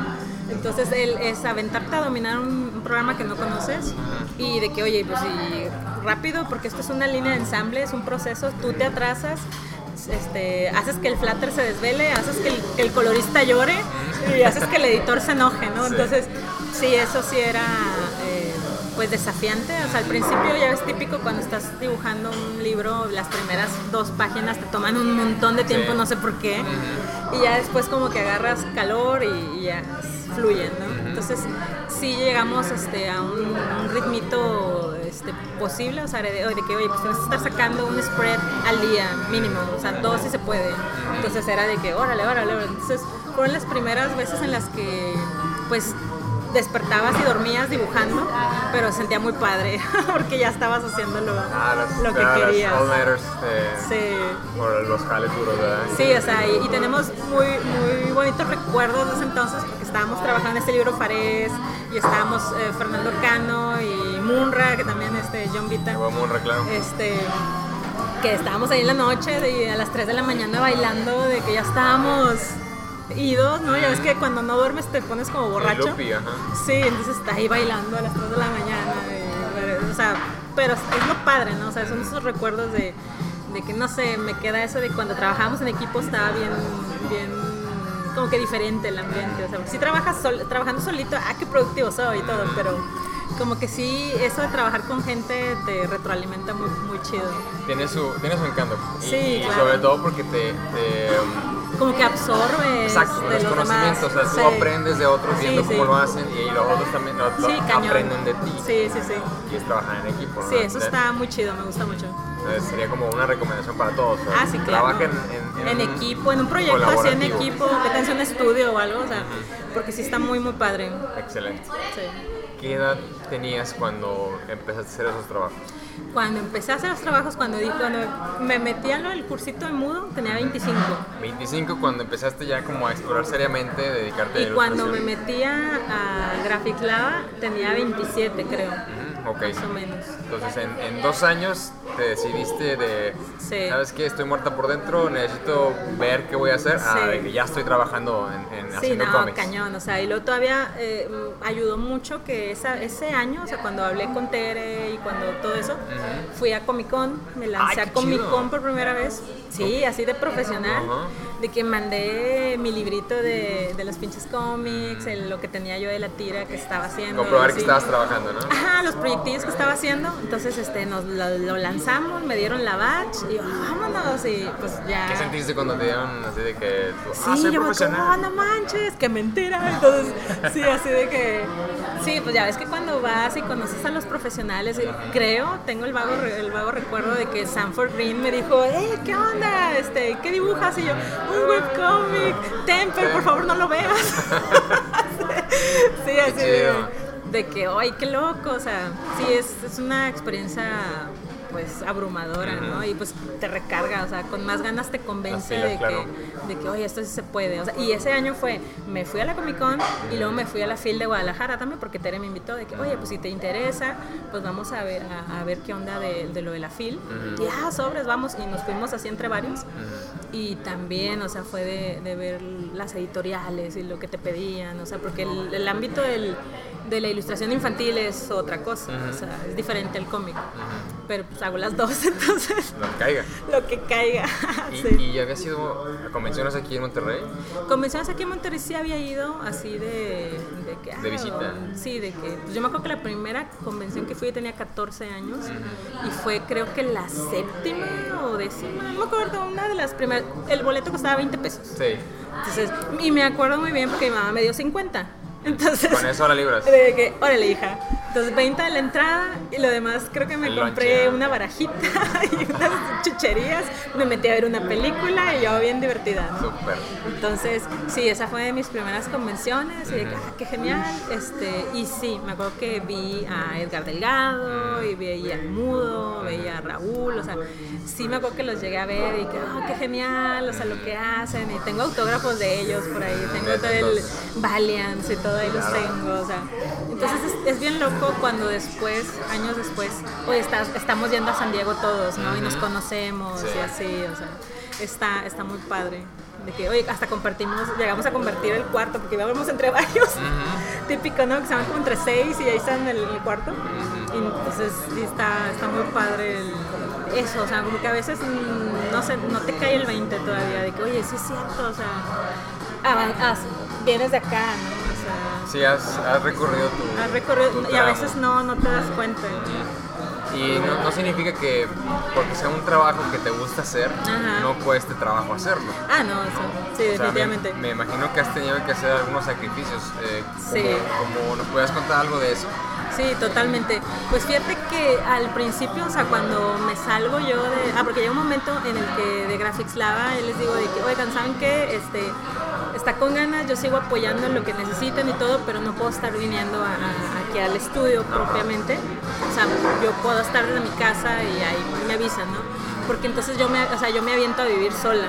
entonces el, es aventarte a dominar un, programa que no conoces y de que, oye, pues sí, rápido, porque esto es una línea de ensamble, es un proceso, tú te atrasas, este, haces que el flatter se desvele, haces que el, que el colorista llore y haces que el editor se enoje, ¿no? Entonces, sí, eso sí era pues desafiante. O sea, al principio ya es típico cuando estás dibujando un libro, las primeras dos páginas te toman un montón de tiempo, no sé por qué. Y ya después como que agarras calor y, ya fluye, ¿no? Entonces sí llegamos este, a un, ritmito este, posible, o sea, de, que, oye, pues tienes que estar sacando un spread al día mínimo, o sea, dos si se puede. Entonces era de que, órale, órale, órale. Entonces fueron las primeras veces en las que, pues, despertabas y dormías dibujando, pero sentía muy padre <laughs> porque ya estabas haciendo lo, ah, lo que querías. sí. Por los jales duros, ¿verdad? Sí, o sea, y, tenemos muy, muy bonitos recuerdos de ese entonces porque estábamos trabajando en este libro Fares y estábamos eh, Fernando Cano y Munra, que también este John Vita. Munra, claro. Este, que estábamos ahí en la noche de, a las 3 de la mañana bailando, de que ya estábamos ido, ¿no? Ya ves que cuando no duermes te pones como borracho. Sí, entonces está ahí bailando a las 3 de la mañana. o sea, pero es lo padre, ¿no? O sea, son esos recuerdos de, de que, no sé, me queda eso de cuando trabajábamos en equipo estaba bien, bien, como que diferente el ambiente. O sea, si trabajas trabajando solito, ah, qué productivo soy y todo, pero como que sí, eso de trabajar con gente te retroalimenta muy, muy chido. Tiene su, tiene su encanto. Sí, y, sobre todo porque te, te como que absorbe Exacto, los, conocimientos, o sea, tú aprendes de otros viendo cómo lo hacen y los otros también lo, aprenden de ti. Sí, sí, sí. Y es trabajar en equipo. Sí, eso está muy chido, me gusta mucho. sería como una recomendación para todos. ah, sí, claro. Trabajen en, en, equipo, en un proyecto así en equipo, métanse un estudio o algo, o sea, porque sí está muy, muy padre. Excelente. Sí. ¿Qué edad tenías cuando empezaste a hacer esos trabajos? Cuando empecé a hacer los trabajos, cuando, cuando me metí a lo del cursito de mudo, tenía 25. 25 cuando empezaste ya como a explorar seriamente, dedicarte y a Y cuando me metía a Graphic Lava, tenía 27 creo. Ok. más o menos. Entonces, en, en dos años te decidiste de, Sí. ¿sabes qué? Estoy muerta por dentro, necesito ver qué voy a hacer. Ah, Sí. ya estoy trabajando en, en Sí, haciendo no, cómics. cañón, o sea, y luego todavía eh, mm, ayudó mucho que esa, ese año, o sea, cuando hablé con Tere y cuando todo eso, fui a Comic Con, me lancé Ay, a Comic chido. Con por primera vez, sí, así de profesional, Ajá. de que mandé mi librito de, de los pinches cómics, el- lo que tenía yo de la tira que estaba haciendo. Comprobar que estabas trabajando, ¿no? Ajá, los proyectillos que estaba haciendo. Entonces, este, nos lo, lo lanzamos, me dieron la batch y yo, vámonos. Y pues ya. ¿Qué sentiste cuando te dieron así de que tú, ah, Sí, soy yo profesional? como, "Ah, no manches, que mentira. Entonces, sí, así de que. Sí, pues ya ves que cuando vas y conoces a los profesionales, eh, creo, tengo el vago, el vago recuerdo de que Sanford Green me dijo, eh, ¿qué onda? Este, ¿Qué dibujas? Y yo, un webcomic, Temper, por favor no lo veas. <laughs> sí, así de. De que, ay, qué loco, o sea, sí, es, es una experiencia pues abrumadora, ¿no? Y pues te recarga, o sea, con más ganas te convence pilas, de, claro. que, de que, oye, esto sí se puede. O sea, y ese año fue, me fui a la Comic Con y luego me fui a la FIL de Guadalajara también porque Tere me invitó de que, oye, pues si te interesa, pues vamos a ver, a, a ver qué onda de, de lo de la FIL. Y ah, sobres, vamos. Y nos fuimos así entre varios. Y también, o sea, fue de, de ver las editoriales y lo que te pedían, o sea, porque el, el ámbito del, de la ilustración infantil es otra cosa, o sea, es diferente al cómic. Pero pues hago las dos, <laughs> entonces No caiga. lo que caiga. <laughs> ¿Y, sí. y ya habías ido a convenciones aquí en Monterrey? Convenciones aquí en Monterrey sí había ido así de... De, que, De visita. Sí, de que... Pues yo me acuerdo que la primera convención que fui tenía 14 años y fue creo que la séptima o décima, no me acuerdo, una de las primeras... El boleto costaba 20 pesos. Sí. Entonces, y me acuerdo muy bien porque mi mamá me dio 50. Entonces, Con eso la libras. de que, órale, hija. Entonces, 20 de la entrada y lo demás creo que me El compré lonche. una barajita <laughs> y unas chucherías. Me metí a ver una película y yo bien divertida, ¿no? Súper. Entonces, sí, esa fue de mis primeras convenciones y de que, ah, qué genial. Este, y sí, me acuerdo que vi a Edgar Delgado y veía al Mudo, veía a Raúl, o sea, sí me acuerdo que los llegué a ver y que, ah, qué genial, o sea, lo que hacen. Y tengo autógrafos de ellos por ahí, tengo todo el Valiant y todo ahí los tengo, o sea. Entonces es, es bien loco cuando después, años después, estás, estamos yendo a San Diego todos, ¿no? Y nos conocemos Sí. y así, o sea, está, está muy padre. De que, oye, hasta compartimos, llegamos a compartir el cuarto, porque íbamos entre <laughs> varios, típico, ¿no? Que se van como entre seis y ahí están en el, el cuarto. Y entonces sí está, está muy padre el- eso, o sea, como que a veces mm, no sé, no te cae el 20 todavía, de que, oye, sí es cierto, o sea, avan- ah, vienes de acá, ¿no? Sí, has, has recorrido tu. has recorrido, tu y a veces no, no te das cuenta. Y no, no significa que porque sea un trabajo que te gusta hacer, Ajá. no cueste trabajo hacerlo. Ah, no, eso, sí, O sea, me- definitivamente. me, imagino que has tenido que hacer algunos sacrificios. eh, Sí. Como nos puedas contar algo de eso. Sí, totalmente. Pues fíjate que al principio, o sea, cuando me salgo yo de... Ah, porque llega un momento en el que de Graphics Lava, yo les digo de que, oigan, ¿saben qué? Este, está con ganas, yo sigo apoyando en lo que necesiten y todo, pero no puedo estar viniendo a- aquí al estudio propiamente. O sea, yo puedo estar desde mi casa y ahí me avisan, ¿no? Porque entonces yo me, o sea, yo me aviento a vivir sola.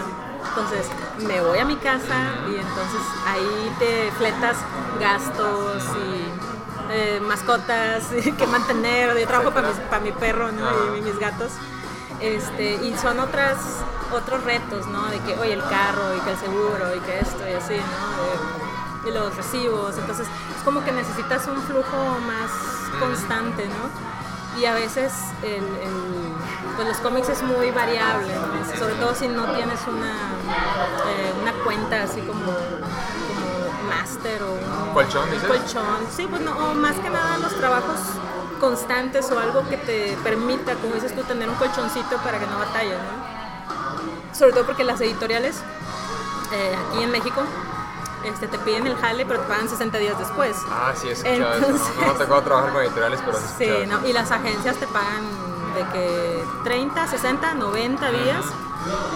Entonces me voy a mi casa y entonces ahí te fletas gastos y eh, mascotas <laughs> que mantener, yo trabajo para, mis- para mi perro ¿no? y, mis gatos. Este, y son otras, otros retos, ¿no? De que, oye, el carro y que el seguro y que esto y así, ¿no? De- y los recibos. Entonces, es como que necesitas un flujo más constante, ¿no? Y a veces el, el- pues los cómics es muy variable, ¿no? sobre todo si no tienes una, eh, una cuenta así como, máster o un ¿Colchón, dices? colchón. Sí, pues no, o más que nada los trabajos constantes o algo que te permita, como dices tú, tener un colchoncito para que no batalles, ¿no? Sobre todo porque las editoriales eh, aquí en México este, te piden el jale, pero te pagan 60 días después. Ah, sí, he escuchado eso. Entonces- No, no me tocado trabajar con editoriales, pero sí <laughs> no, y las agencias te pagan de que 30, 60, 90 días.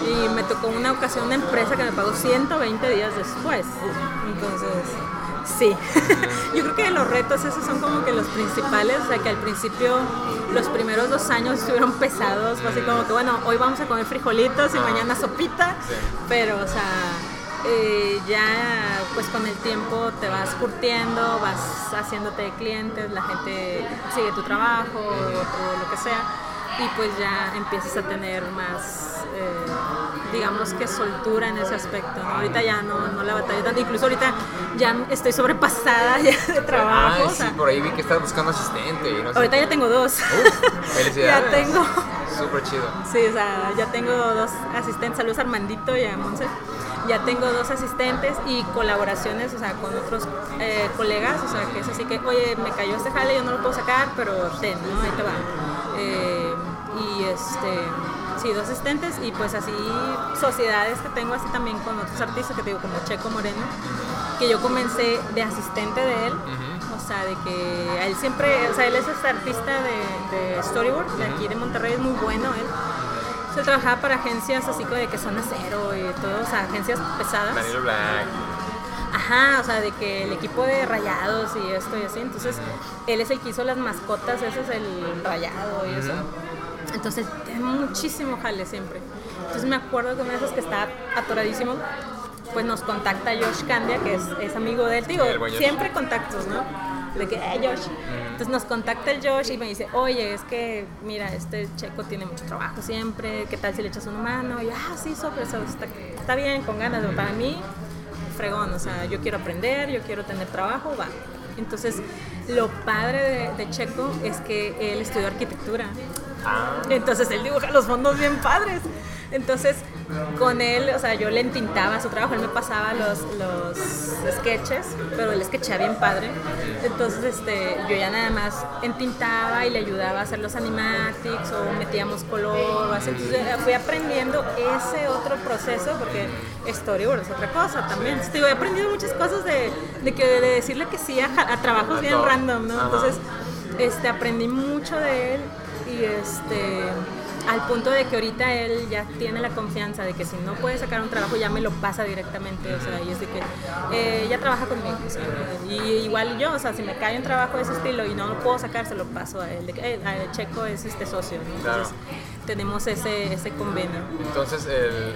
Y me tocó una ocasión una empresa que me pagó 120 días después. Entonces, sí. <laughs> Yo creo que los retos esos son como que los principales. O sea, que al principio, los primeros dos años estuvieron pesados. Fue así como que, bueno, hoy vamos a comer frijolitos y mañana sopita. Pero, o sea, eh, ya pues con el tiempo te vas curtiendo, vas haciéndote de clientes, la gente sigue tu trabajo o, lo que sea y pues ya empiezas a tener más, eh, digamos que soltura en ese aspecto. Ahorita ya no, no la batalla tanto, incluso ahorita ya estoy sobrepasada ya de trabajo. Ah, sí, por ahí vi que estás buscando asistente. Y no ahorita ya tengo dos. <laughs> felicidades. ya tengo. Súper chido. Sí, o sea, ya tengo dos asistentes. Saludos a Armandito y a Monse ya tengo dos asistentes y colaboraciones, o sea, con otros eh, colegas, o sea, que es así que, oye, me cayó este jale, yo no lo puedo sacar, pero ten, ¿no? Ahí te va. Eh, y este, sí, dos asistentes y pues así sociedades que tengo así también con otros artistas que te digo, como Checo Moreno, que yo comencé de asistente de él. O sea, de que él siempre, o sea, él es este artista de, de storyboard, de aquí de Monterrey, es muy bueno él se trabajaba para agencias así como de que son acero y todo, o sea, agencias pesadas. Black. Ajá, o sea, de que el equipo de rayados y esto y así. Entonces, él es el que hizo las mascotas, ese es el rayado y eso. Entonces, muchísimo jale siempre. Entonces, me acuerdo que una de esas que está atoradísimo, pues nos contacta Josh Candia, que es, es amigo de él. Digo, siempre contactos, ¿no? de que, hey Josh. Entonces nos contacta el Josh y me dice, oye, es que, mira, este checo tiene mucho trabajo siempre, ¿qué tal si le echas una mano? Y yo, ah, sí, sobre eso, está, está bien, con ganas. Para mí, fregón, o sea, yo quiero aprender, yo quiero tener trabajo, va. Entonces, lo padre de, Checo es que él estudió arquitectura. Ah. Entonces, él dibuja los fondos bien padres. Entonces, con él, o sea, yo le entintaba su trabajo, él me pasaba los, los sketches, pero él sketchaba bien padre. Entonces, este, yo ya nada más entintaba y le ayudaba a hacer los animatics o metíamos color o así. Entonces, fui aprendiendo ese otro proceso porque storyboard es otra cosa también. Entonces, he aprendido muchas cosas de, de, que, de decirle que sí a, a trabajos bien random, ¿no? Entonces, este, aprendí mucho de él y este al punto de que ahorita él ya tiene la confianza de que si no puede sacar un trabajo ya me lo pasa directamente, o sea, y es de que eh, ya trabaja conmigo, y igual yo, o sea, si me cae un trabajo de ese estilo y no lo puedo sacar, se lo paso a él, de que, eh, Checo es este socio, entonces tenemos ese, ese convenio. Entonces, el,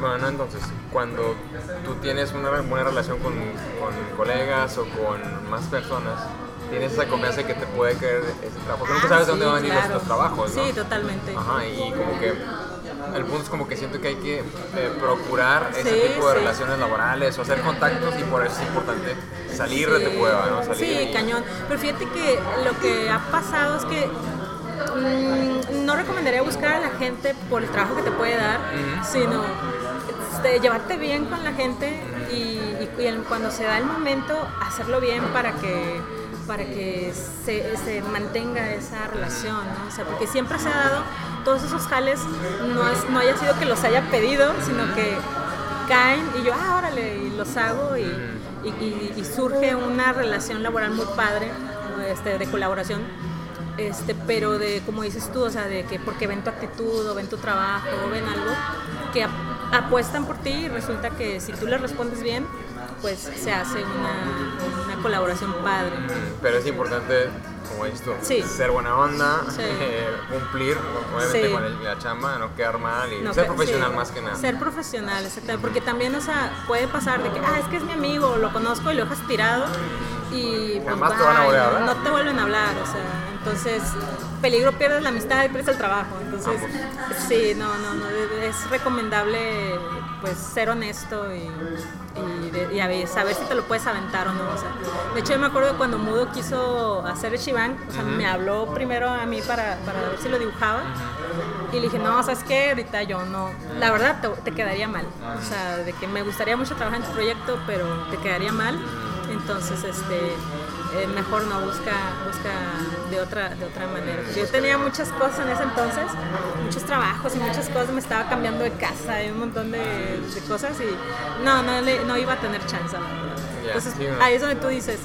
bueno, no, entonces, cuando tú tienes una buena relación con, con colegas o con más personas, tienes esa confianza que te puede caer ese trabajo. Porque nunca sabes de dónde van a venir los, trabajos, ¿no? Sí, totalmente. Ajá, y como que el punto es como que siento que hay que eh, procurar ese tipo de relaciones laborales o hacer contactos y por eso es importante salir de tu cueva, ¿no? sí, cañón. Pero fíjate que lo que ha pasado es que mm, no recomendaría buscar a la gente por el trabajo que te puede dar, sino este, llevarte bien con la gente y, y cuando se da el momento hacerlo bien para que para que se, se, mantenga esa relación, ¿no? O sea, porque siempre se ha dado, todos esos jales no, es, no haya sido que los haya pedido, sino que caen y yo, ah, órale, y los hago y, y, y surge una relación laboral muy padre, este, de colaboración. Este, pero de, como dices tú, o sea, de que porque ven tu actitud o ven tu trabajo o ven algo, que apuestan por ti y resulta que si tú les respondes bien, pues se hace una, una colaboración padre. Pero es importante, como dices tú, ser buena onda, eh, <laughs> cumplir obviamente con la chamba, no quedar mal y ser profesional más que nada. Ser profesional, exactamente. Porque también, o sea, puede pasar de que, ah, es que es mi amigo, lo conozco y lo dejas tirado y pues, te van a no te vuelven a hablar, o sea, entonces peligro pierdes la amistad y pierdes el trabajo. Entonces, sí, no, no, no, es recomendable pues ser honesto y, y, saber si te lo puedes aventar o no. O sea, de hecho, yo me acuerdo cuando Mudo quiso hacer el Shibang, o sea, me habló primero a mí para, para ver si lo dibujaba. Y le dije, no, ¿sabes qué? Ahorita yo no. La verdad, te, te, quedaría mal. O sea, de que me gustaría mucho trabajar en tu proyecto, pero te quedaría mal. Entonces, este eh, mejor no busca, busca de otra, de otra manera. Yo tenía muchas cosas en ese entonces, muchos trabajos y muchas cosas, me estaba cambiando de casa y un montón de, de cosas y no, no, no iba a tener chance. Entonces ahí es donde tú dices,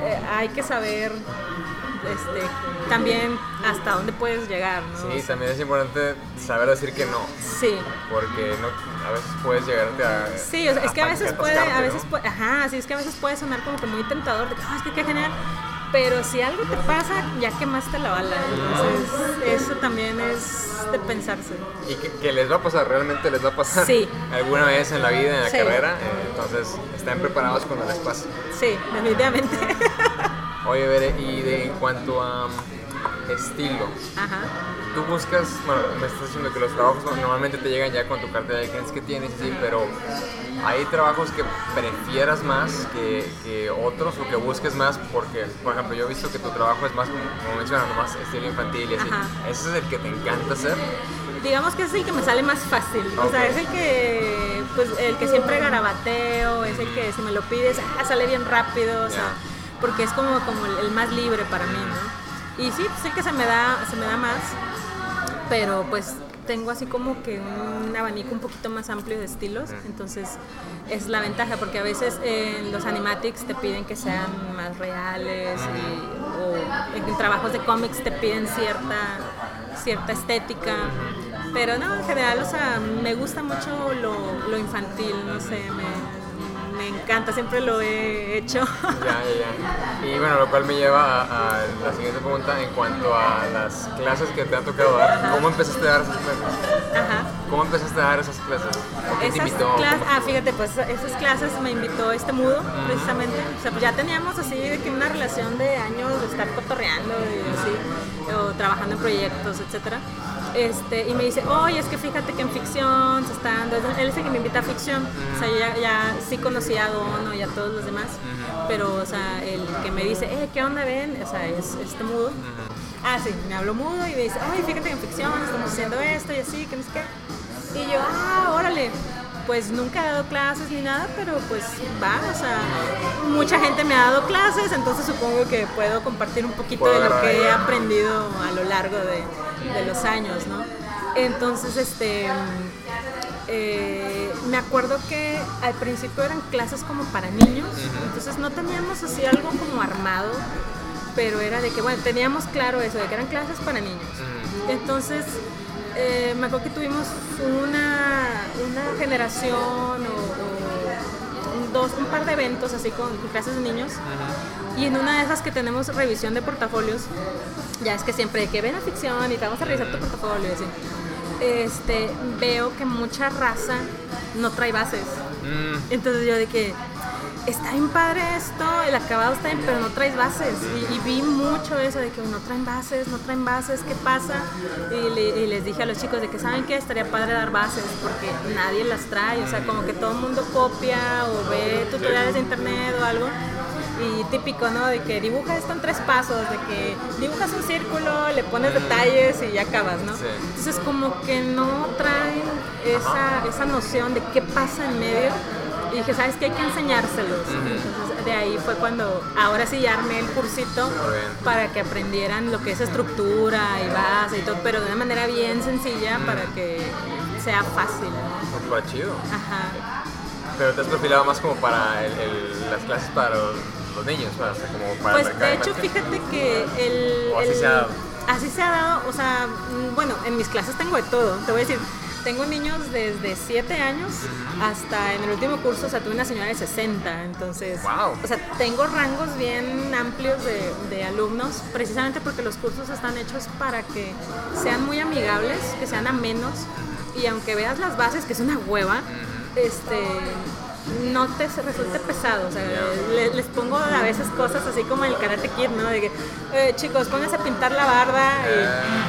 eh, hay que saber este, también hasta dónde puedes llegar, ¿no? Sí, también es importante saber decir que no. Sí. Porque no, a veces puedes llegarte a... Sí, es que a veces puede, a veces puede, ajá, sí, es que a veces puede sonar como que muy tentador, de que, es que qué genial, pero si algo te pasa, ya quemaste la bala. Entonces, eso también es de pensarse. Y que, les va a pasar, realmente les va a pasar sí. <laughs> alguna vez en la vida, en la carrera. Eh, entonces, estén preparados cuando les pase. Sí, definitivamente. <laughs> Oye, Bere, y de, en cuanto a estilo. Ajá. Tú buscas, bueno, me estás diciendo que los trabajos normalmente te llegan ya con tu cartera de clientes que tienes, sí, pero hay trabajos que prefieras más que, que, otros o que busques más porque, por ejemplo, yo he visto que tu trabajo es más, como mencionando, más estilo infantil y así. ¿Ese es el que te encanta hacer? digamos que es el que me sale más fácil. O sea, es el que, pues, el que siempre garabateo, es el que si me lo pides, ah, sale bien rápido, o sea, porque es como, como el, más libre para mí, ¿no? Y sí, el que se me da, se me da más, pero pues tengo así como que un abanico un poquito más amplio de estilos, entonces es la ventaja porque a veces en los animatics te piden que sean más reales o en trabajos de cómics te piden cierta cierta estética, pero no, en general, o sea, me gusta mucho lo, lo infantil, no sé, me, me encanta, siempre lo he hecho. Ya, ya, ya. Y bueno, lo cual me lleva a, la siguiente pregunta en cuanto a las clases que te han tocado dar. ¿Cómo empezaste a dar esas clases? Ajá. ¿Cómo empezaste a dar esas clases? ¿Quién te invitó? Clases, ah, fíjate, pues esas clases me invitó este mudo, precisamente. O sea, pues ya teníamos así de que una relación de años de estar cotorreando y así, o trabajando en proyectos, etcétera. Este, y me dice, oye, es que fíjate que en ficción se está dando, él es el que me invita a ficción, o sea, yo ya, ya sí conocía a Dono y a todos los demás, pero, o sea, el que me dice, eh, ¿qué onda ven? O sea, es este mudo. Ah, sí, me habló mudo y me dice, oye, fíjate que en ficción estamos haciendo esto y así, que no sé qué. Y yo, ah, órale pues nunca he dado clases ni nada, pero pues va, o sea, mucha gente me ha dado clases, entonces supongo que puedo compartir un poquito de lo que he aprendido a lo largo de, los años, ¿no? Entonces, este, eh, me acuerdo que al principio eran clases como para niños, entonces no teníamos así algo como armado, pero era de que, bueno, teníamos claro eso, de que eran clases para niños. Entonces, eh, me acuerdo que tuvimos una, una generación o, un, dos, un par de eventos así con, clases de niños. Y en una de esas que tenemos revisión de portafolios, ya es que siempre que ven a ficción y te vamos a revisar tu portafolio, así, este, veo que mucha raza no trae bases. Mm. Entonces yo de que está bien padre esto, el acabado está bien, pero no traes bases. Y, vi mucho eso de que no traen bases, no traen bases, ¿qué pasa? Y, les dije a los chicos de que saben que estaría padre dar bases porque nadie las trae, o sea, como que todo el mundo copia o ve tutoriales de internet o algo. Y típico, ¿no? De que dibuja esto en tres pasos, de que dibujas un círculo, le pones detalles y ya acabas, ¿no? Entonces como que no traen esa, esa noción de qué pasa en medio y dije, ¿sabes qué? Hay que enseñárselos. Entonces, de ahí fue cuando, ahora sí ya armé el cursito para que aprendieran lo que es estructura y base y todo, pero de una manera bien sencilla para que sea fácil. ¿no? Fue chido. Ajá. Pero te has perfilado más como para las clases para los, niños, para, como para Pues de hecho, fíjate que el... así se ha dado. Así se ha dado, o sea, mm, bueno, en mis clases tengo de todo. Te voy a decir, tengo niños desde 7 años hasta en el último curso, o sea, tuve una señora de 60, entonces, o sea, tengo rangos bien amplios de, alumnos, precisamente porque los cursos están hechos para que sean muy amigables, que sean amenos, y aunque veas las bases, que es una hueva, este no te resulte pesado. O sea, les pongo a veces cosas así como el Karate Kid, ¿no? De que, eh, chicos, pónganse a pintar la barda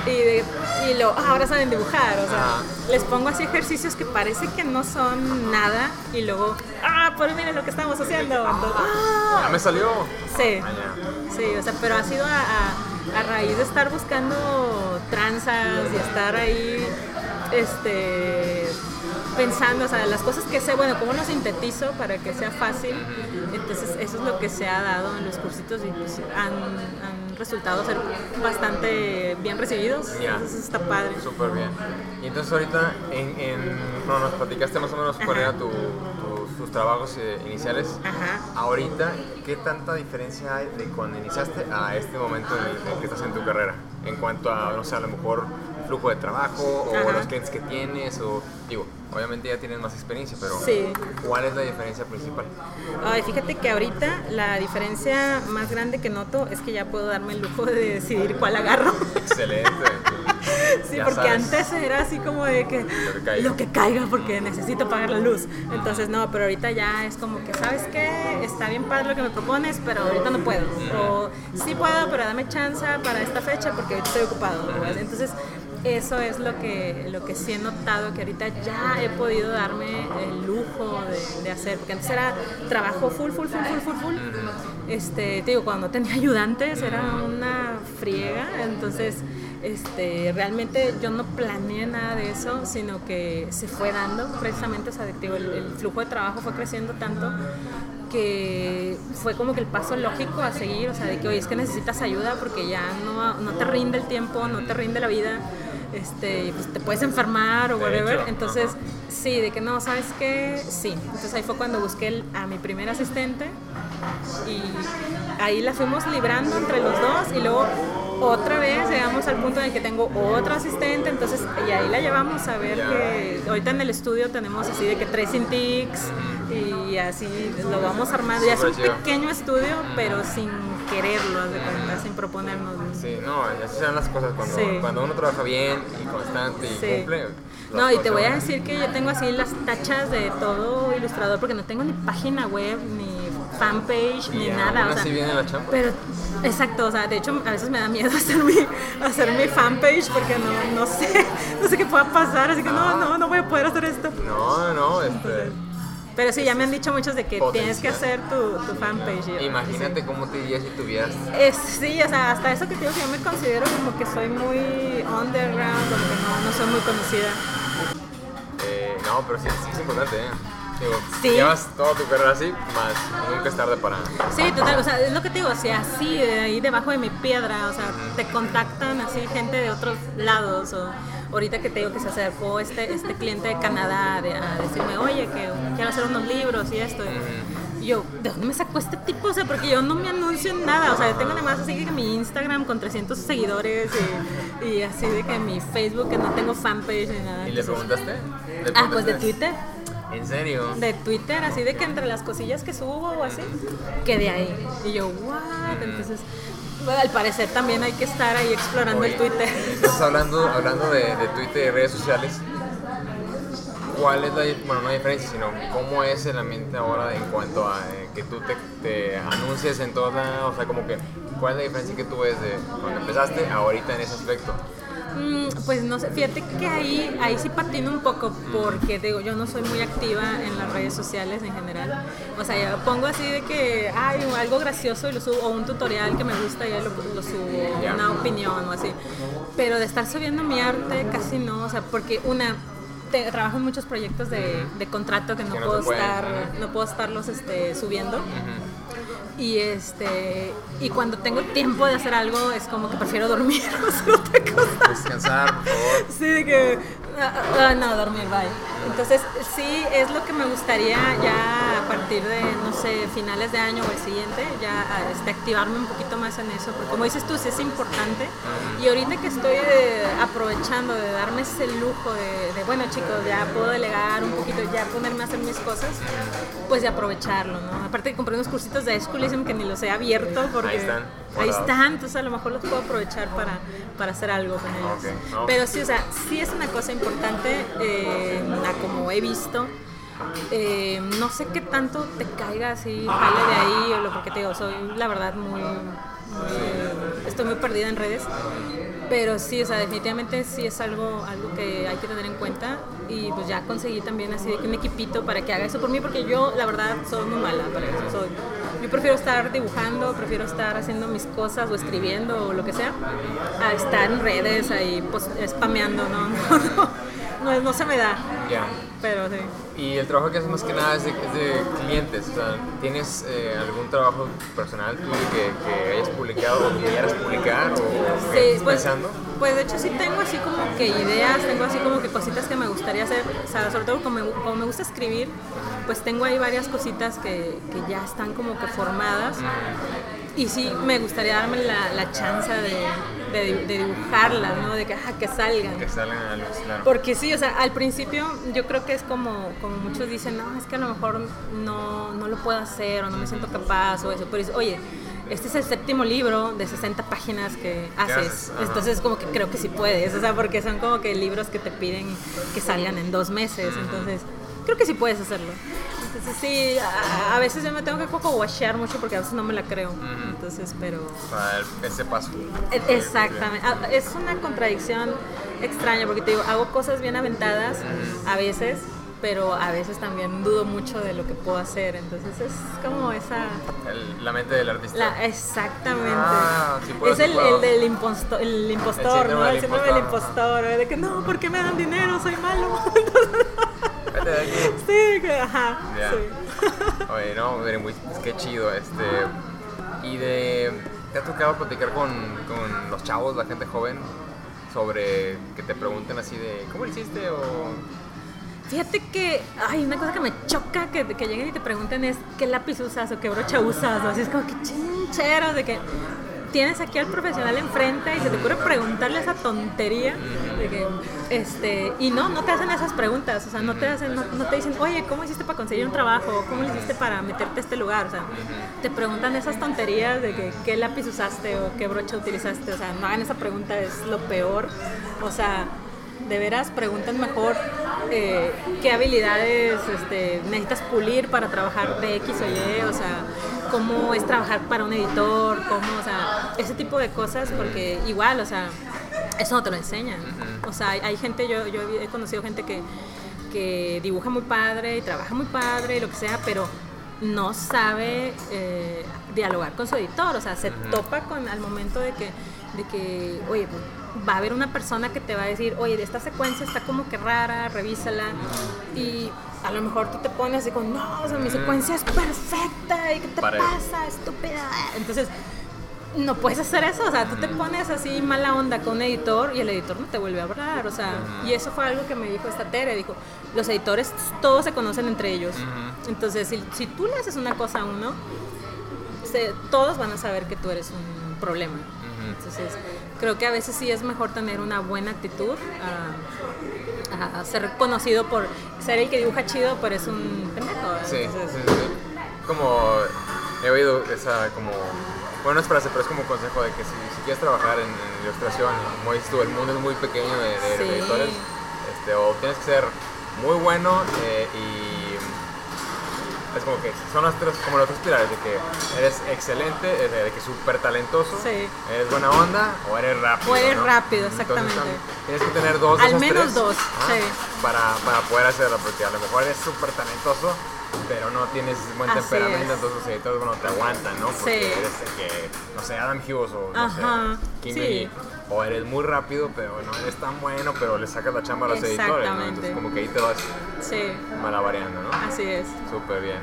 y, y, lo, ah, ahora saben dibujar. O sea, les pongo así ejercicios que parece que no son nada y luego, ah, pues miren lo que estamos haciendo. ah, ya me salió. Sí, ah, sí, o sea, pero ha sido a, a raíz de estar buscando tranzas y estar ahí, este pensando, o sea, las cosas que sé, bueno, cómo lo sintetizo para que sea fácil. Entonces, eso es lo que se ha dado en los cursitos y pues han, han resultado ser bastante bien recibidos. Entonces, está padre. Súper bien. Y entonces, ahorita, en, en, no, nos platicaste más o menos cuál era tu, tus trabajos eh, iniciales, Ajá. ahorita, ¿qué tanta diferencia hay de cuando iniciaste a este momento en el, en el que estás en tu carrera? En cuanto a, no sé, a lo mejor flujo de trabajo o Ajá. los clientes que tienes o, digo, obviamente ya tienes más experiencia, pero Sí. ¿cuál es la diferencia principal? Ay, fíjate que ahorita la diferencia más grande que noto es que ya puedo darme el lujo de decidir cuál agarro. Excelente. <laughs> Sí, Ya porque sabes. antes era así como de que que caiga. lo que caiga porque necesito pagar la luz. Entonces no, pero ahorita ya es como que, ¿sabes qué? Está bien padre lo que me propones, pero ahorita no puedo. O sí puedo, pero dame chance para esta fecha porque estoy ocupado. ¿verdad? Entonces eso es lo que, lo que sí he notado, que ahorita ya he podido darme el lujo de, hacer, porque antes era trabajo full, full, full, full, full, full. Este, te digo, cuando tenía ayudantes era una friega, entonces este, realmente yo no planeé nada de eso, sino que se fue dando precisamente, o sea, el, el flujo de trabajo fue creciendo tanto que fue como que el paso lógico a seguir, o sea, de que oye, es que necesitas ayuda porque ya no, no te rinde el tiempo, no te rinde la vida, este, pues te puedes enfermar o whatever, entonces ajá. sí, de que no, ¿sabes qué? Sí, entonces ahí fue cuando busqué el- a mi primer asistente y ahí la fuimos librando entre los dos y luego otra vez llegamos al punto en el que tengo otro asistente, entonces y ahí la llevamos a ver que ahorita en el estudio tenemos así de que tres intics y así lo vamos armando, ya es un pequeño estudio pero sin quererlo, haz de cuenta, sin proponernos. Sí, no, así dan las cosas cuando, Sí. cuando uno trabaja bien y constante y Sí. cumple. No, y te voy a decir que yo tengo así las tachas de todo ilustrador porque no tengo ni página web, ni fanpage, ni nada. o así sea, viene la chamba. Pero, exacto, o sea, de hecho a veces me da miedo <laughs> hacer mi, hacer mi fanpage porque no, no sé, <laughs> no sé qué pueda pasar, así que no, no, no voy a poder hacer esto. No, no, este, Pero sí, ya me han dicho muchos de que tienes que Potencial. hacer tu, tu fanpage. yo, imagínate cómo te dirías si tuvieras sí. Es, sí, o sea, hasta eso que digo que yo me considero como que soy muy underground, como que no, no soy muy conocida. Eh, no, pero sí, sí es importante, ¿eh? Digo, Sí. llevas toda tu carrera así, más nunca es tarde para... Sí, total, o sea, es lo que te digo, o sea, así, de ahí debajo de mi piedra, o sea, te contactan así gente de otros lados, o ahorita que te digo que se acercó este, este cliente de Canadá de- a decirme, oye, que quiero hacer unos libros y esto. Y yo, ¿de dónde me sacó este tipo? O sea, porque yo no me anuncio en nada, o sea, yo tengo además así que mi Instagram con 300 seguidores y, y así de que mi Facebook que no tengo fanpage ni nada. ¿Y le preguntaste? ¿Le Ah, pues de preguntaste? Twitter ¿En serio? de Twitter, así de que entre las cosillas que subo o así, que de ahí. Y yo, what? Entonces, bueno, al parecer también hay que estar ahí explorando Oye, el Twitter. Entonces, hablando, hablando de, de Twitter y redes sociales, ¿cuál es la, bueno, no diferencia, sino cómo es el ambiente ahora en cuanto a eh, que tú te, te anuncies en todos lados? O sea, como que, ¿cuál es la diferencia que tú ves de cuando empezaste a ahorita en ese aspecto? Mm, Pues no sé, fíjate que ahí, ahí sí patino un poco porque digo, yo no soy muy activa en las redes sociales en general. O sea, yo pongo así de que hay algo gracioso y lo subo, o un tutorial que me gusta y ya lo, lo subo, Ya. una opinión o así. Pero de estar subiendo mi arte casi no, o sea, porque una, te- trabajo en muchos proyectos de, de contrato que no, Que no puedo pueden, estar, no puedo estarlos este, subiendo. Y este y cuando tengo tiempo de hacer algo es como que prefiero dormir <laughs> o hacer otra cosa. Descansar, por favor. Sí, de que ah, ah, no, dormir, bye. Entonces, sí, es lo que me gustaría ya a partir de, no sé, finales de año o el siguiente, ya este, activarme un poquito más en eso, porque como dices tú, sí es importante. Y ahorita que estoy eh, aprovechando de darme ese lujo de, de, bueno, chicos, ya puedo delegar un poquito, ya ponerme a hacer mis cosas, pues de aprovecharlo, ¿no? Aparte que compré unos cursitos de Schoolism que ni los he abierto porque Ahí están, ahí están, entonces a lo mejor los puedo aprovechar para, para hacer algo con ellos. Ok, no. Pero sí, o sea, sí es una cosa importante, eh, a como he visto. eh, no sé qué tanto te caiga así, jale de ahí, o lo porque te digo, soy la verdad muy, muy- estoy muy perdida en redes. Pero sí, o sea, definitivamente sí es algo, algo que hay que tener en cuenta. Y pues ya conseguí también así de que un equipito para que haga eso por mí, porque yo la verdad soy muy mala para eso. Soy, yo prefiero estar dibujando, prefiero estar haciendo mis cosas o escribiendo o lo que sea, a estar en redes ahí pues, spameando, no, <laughs> no, no se me da. Ya. Pero sí. Y el trabajo que haces más que nada es de, es de clientes. O sea, ¿tienes eh, algún trabajo personal tuyo que, que hayas publicado o que quieras publicar o que Sí, estés pues, pensando? pues de hecho sí tengo así como que ideas, tengo así como que cositas que me gustaría hacer, o sea, sobre todo como me, como me gusta escribir, pues tengo ahí varias cositas que, que ya están como que formadas y sí me gustaría darme la, la chance de, de, de dibujarlas, ¿no? De que, ajá, que salgan. Que salgan a la luz, claro. Porque sí, o sea, al principio yo creo que es como, como muchos dicen, no, es que a lo mejor no, no lo puedo hacer o no me siento capaz o eso. Pero oye, este es el séptimo libro de 60 páginas que haces. Entonces como que creo que sí puedes, o sea, porque son como que libros que te piden que salgan en dos meses. Entonces creo que sí puedes hacerlo. Entonces sí, a, a veces yo me tengo que poco washear mucho porque a veces no me la creo. Entonces, pero... Para el- ese paso. E- Exactamente. Ah, Es una contradicción extraña porque te digo, hago cosas bien aventadas a veces, pero a veces también dudo mucho de lo que puedo hacer. Entonces es como esa... El- la mente del artista. La, exactamente. Ah, sí puedo, es sí el, el del impostor, el impostor, síndrome ¿no? El síndrome del impostor, de que no, ¿por qué me dan dinero? Soy malo. <laughs> Vete de aquí. sí, que, ajá. Sí. <laughs> Oye, no, miren, muy, es que chido. Este, y de. ¿Te ha tocado platicar con, con los chavos, la gente joven, sobre que te pregunten así de ¿cómo lo hiciste? O. Fíjate que hay una cosa que me choca que, que lleguen y te pregunten es qué lápiz usas o qué brocha usas. O así es como que chinchero de que tienes aquí al profesional enfrente y se te ocurre preguntarle esa tontería de que, este, y no, no te hacen esas preguntas, o sea, no te hacen, no, no te dicen, oye, ¿cómo hiciste para conseguir un trabajo? ¿Cómo lo hiciste para meterte a este lugar? O sea, te preguntan esas tonterías de que qué lápiz usaste o qué brocha utilizaste, o sea, no hagan esa pregunta, es lo peor, o sea, de veras preguntan mejor eh, qué habilidades este, necesitas pulir para trabajar de X o Y, o sea, cómo es trabajar para un editor, cómo, o sea, ese tipo de cosas, porque igual, o sea, eso no te lo enseñan. O sea, hay, hay gente, yo, yo he conocido gente que, que dibuja muy padre y trabaja muy padre y lo que sea, pero no sabe eh, dialogar con su editor, o sea, se topa con al momento de que, de que, oye, pues, va a haber una persona que te va a decir, oye, esta secuencia está como que rara, revísala, y a lo mejor tú te pones así con, no, o sea, mi secuencia es perfecta, ¿y qué te Para- pasa, estúpida? Entonces, no puedes hacer eso, o sea, tú te pones así mala onda con un editor y el editor no te vuelve a hablar, o sea, y eso fue algo que me dijo esta Tere, dijo, los editores todos se conocen entre ellos, entonces si, si tú le haces una cosa a uno, se- todos van a saber que tú eres un problema, entonces creo que a veces sí es mejor tener una buena actitud a, a ser conocido por ser el que dibuja chido, pero es un pendejo, Sí, entonces- sí, sí. Como he oído esa como bueno, no es frase, pero es como consejo de que si, si quieres trabajar en, en ilustración, como dices tú, el mundo es muy pequeño de, de- de Sí. editores, este, o tienes que ser muy bueno eh, y es como que son las tres, como los tres pilares, de que eres excelente, eh, de, que súper talentoso, Sí. eres buena onda o eres rápido. O eres ¿no? rápido, exactamente. tam- tienes que tener dos Al menos tres, dos, sí. para, para poder hacerlo, porque a lo mejor eres súper talentoso, pero no tienes buen Así temperamento, es. entonces los editores, bueno, te aguantan, ¿no? Porque Sí. eres el que, no sé, Adam Hughes o no Ajá, sé, Kim sí. Lee. O eres muy rápido, pero no eres tan bueno, pero le sacas la chamba a los editores, ¿no? Entonces como que ahí te vas sí, malabareando, ¿no? así es. Súper bien.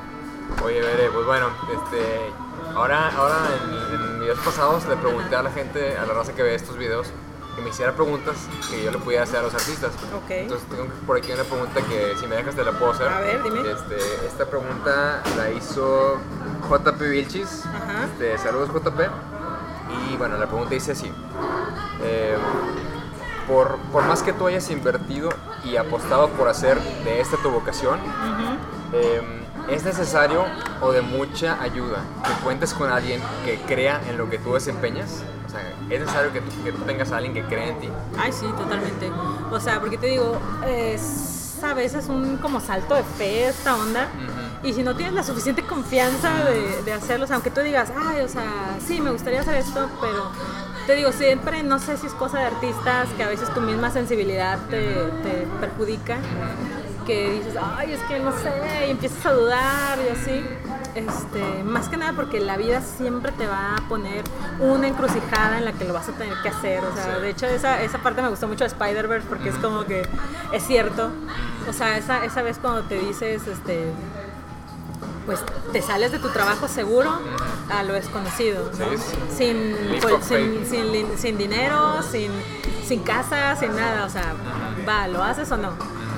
Oye, Bere, pues bueno, este, ahora, ahora en, en videos pasados le pregunté a la gente, a la raza que ve estos videos, que me hiciera preguntas que yo le pudiera hacer a los artistas. Ok. Entonces tengo por aquí una pregunta que si me dejas te la puedo hacer. A ver, dime. Este, esta pregunta la hizo JP Vilchis. Ajá. Este, saludos JP. Y bueno, la pregunta dice así. Eh, por, por más que tú hayas invertido y apostado por hacer de esta tu vocación, eh, es necesario o de mucha ayuda que cuentes con alguien que crea en lo que tú desempeñas. Sea, es necesario que tú, que tú tengas a alguien que crea en ti. Ay, sí, totalmente. O sea, porque te digo, es a veces un como salto de fe esta onda. Y si no tienes la suficiente confianza de, de hacerlo, o sea, aunque tú digas, ay, o sea, sí, me gustaría hacer esto, pero te digo, siempre, no sé si es cosa de artistas, que a veces tu misma sensibilidad te, te perjudica, que dices, ay, es que no sé, y empiezas a dudar y así. Este, más que nada porque la vida siempre te va a poner una encrucijada en la que lo vas a tener que hacer. O sea, de hecho esa, esa parte me gustó mucho de Spider-Verse porque es como que es cierto. O sea, esa, esa vez cuando te dices, este, pues te sales de tu trabajo seguro a lo desconocido, ¿no? sin, pues, sin, sin, sin, dinero, sin, sin casa, sin nada, o sea, va, ¿lo haces o no?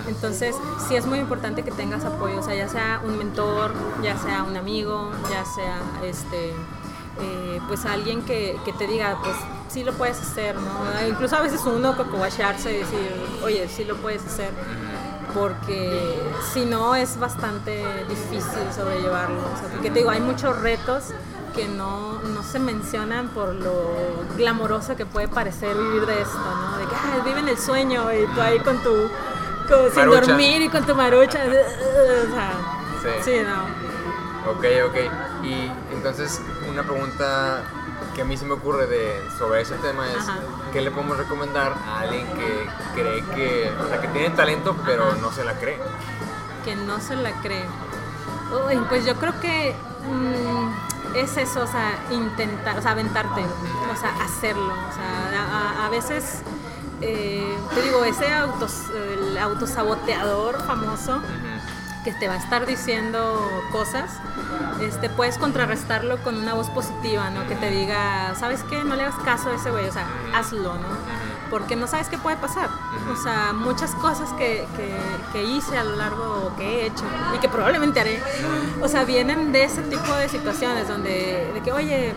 Entonces, sí es muy importante que tengas apoyo, o sea, ya sea un mentor, ya sea un amigo, ya sea este, eh, pues alguien que, que, te diga, pues sí lo puedes hacer, ¿no? Incluso a veces uno cocobacharse y decir, oye, sí lo puedes hacer, porque si no es bastante difícil sobrellevarlo, o sea, porque te digo, hay muchos retos que no, no, se mencionan por lo glamoroso que puede parecer vivir de esto, ¿no? De que ah, vive en el sueño y tú ahí con tu sin dormir y con tu marucha. <laughs> O sea, sí. sí, no. Ok, ok. Y entonces, una pregunta que a mí se me ocurre de, sobre ese tema es, ¿qué le podemos recomendar a alguien que cree que, o sea, que tiene talento pero no se la cree? Que no se la cree. Uy, pues yo creo que mm, es eso, o sea, intentar, o sea, aventarte, o sea, hacerlo. O sea, a veces eh, te digo, ese autos, el autosaboteador famoso que te va a estar diciendo cosas, este, puedes contrarrestarlo con una voz positiva, ¿no? Que te diga, ¿sabes qué? No le hagas caso a ese güey, o sea, hazlo, ¿no? Porque no sabes qué puede pasar. O sea, muchas cosas que, que, hice a lo largo, que he hecho y que probablemente haré, o sea, vienen de ese tipo de situaciones donde, de que, oye,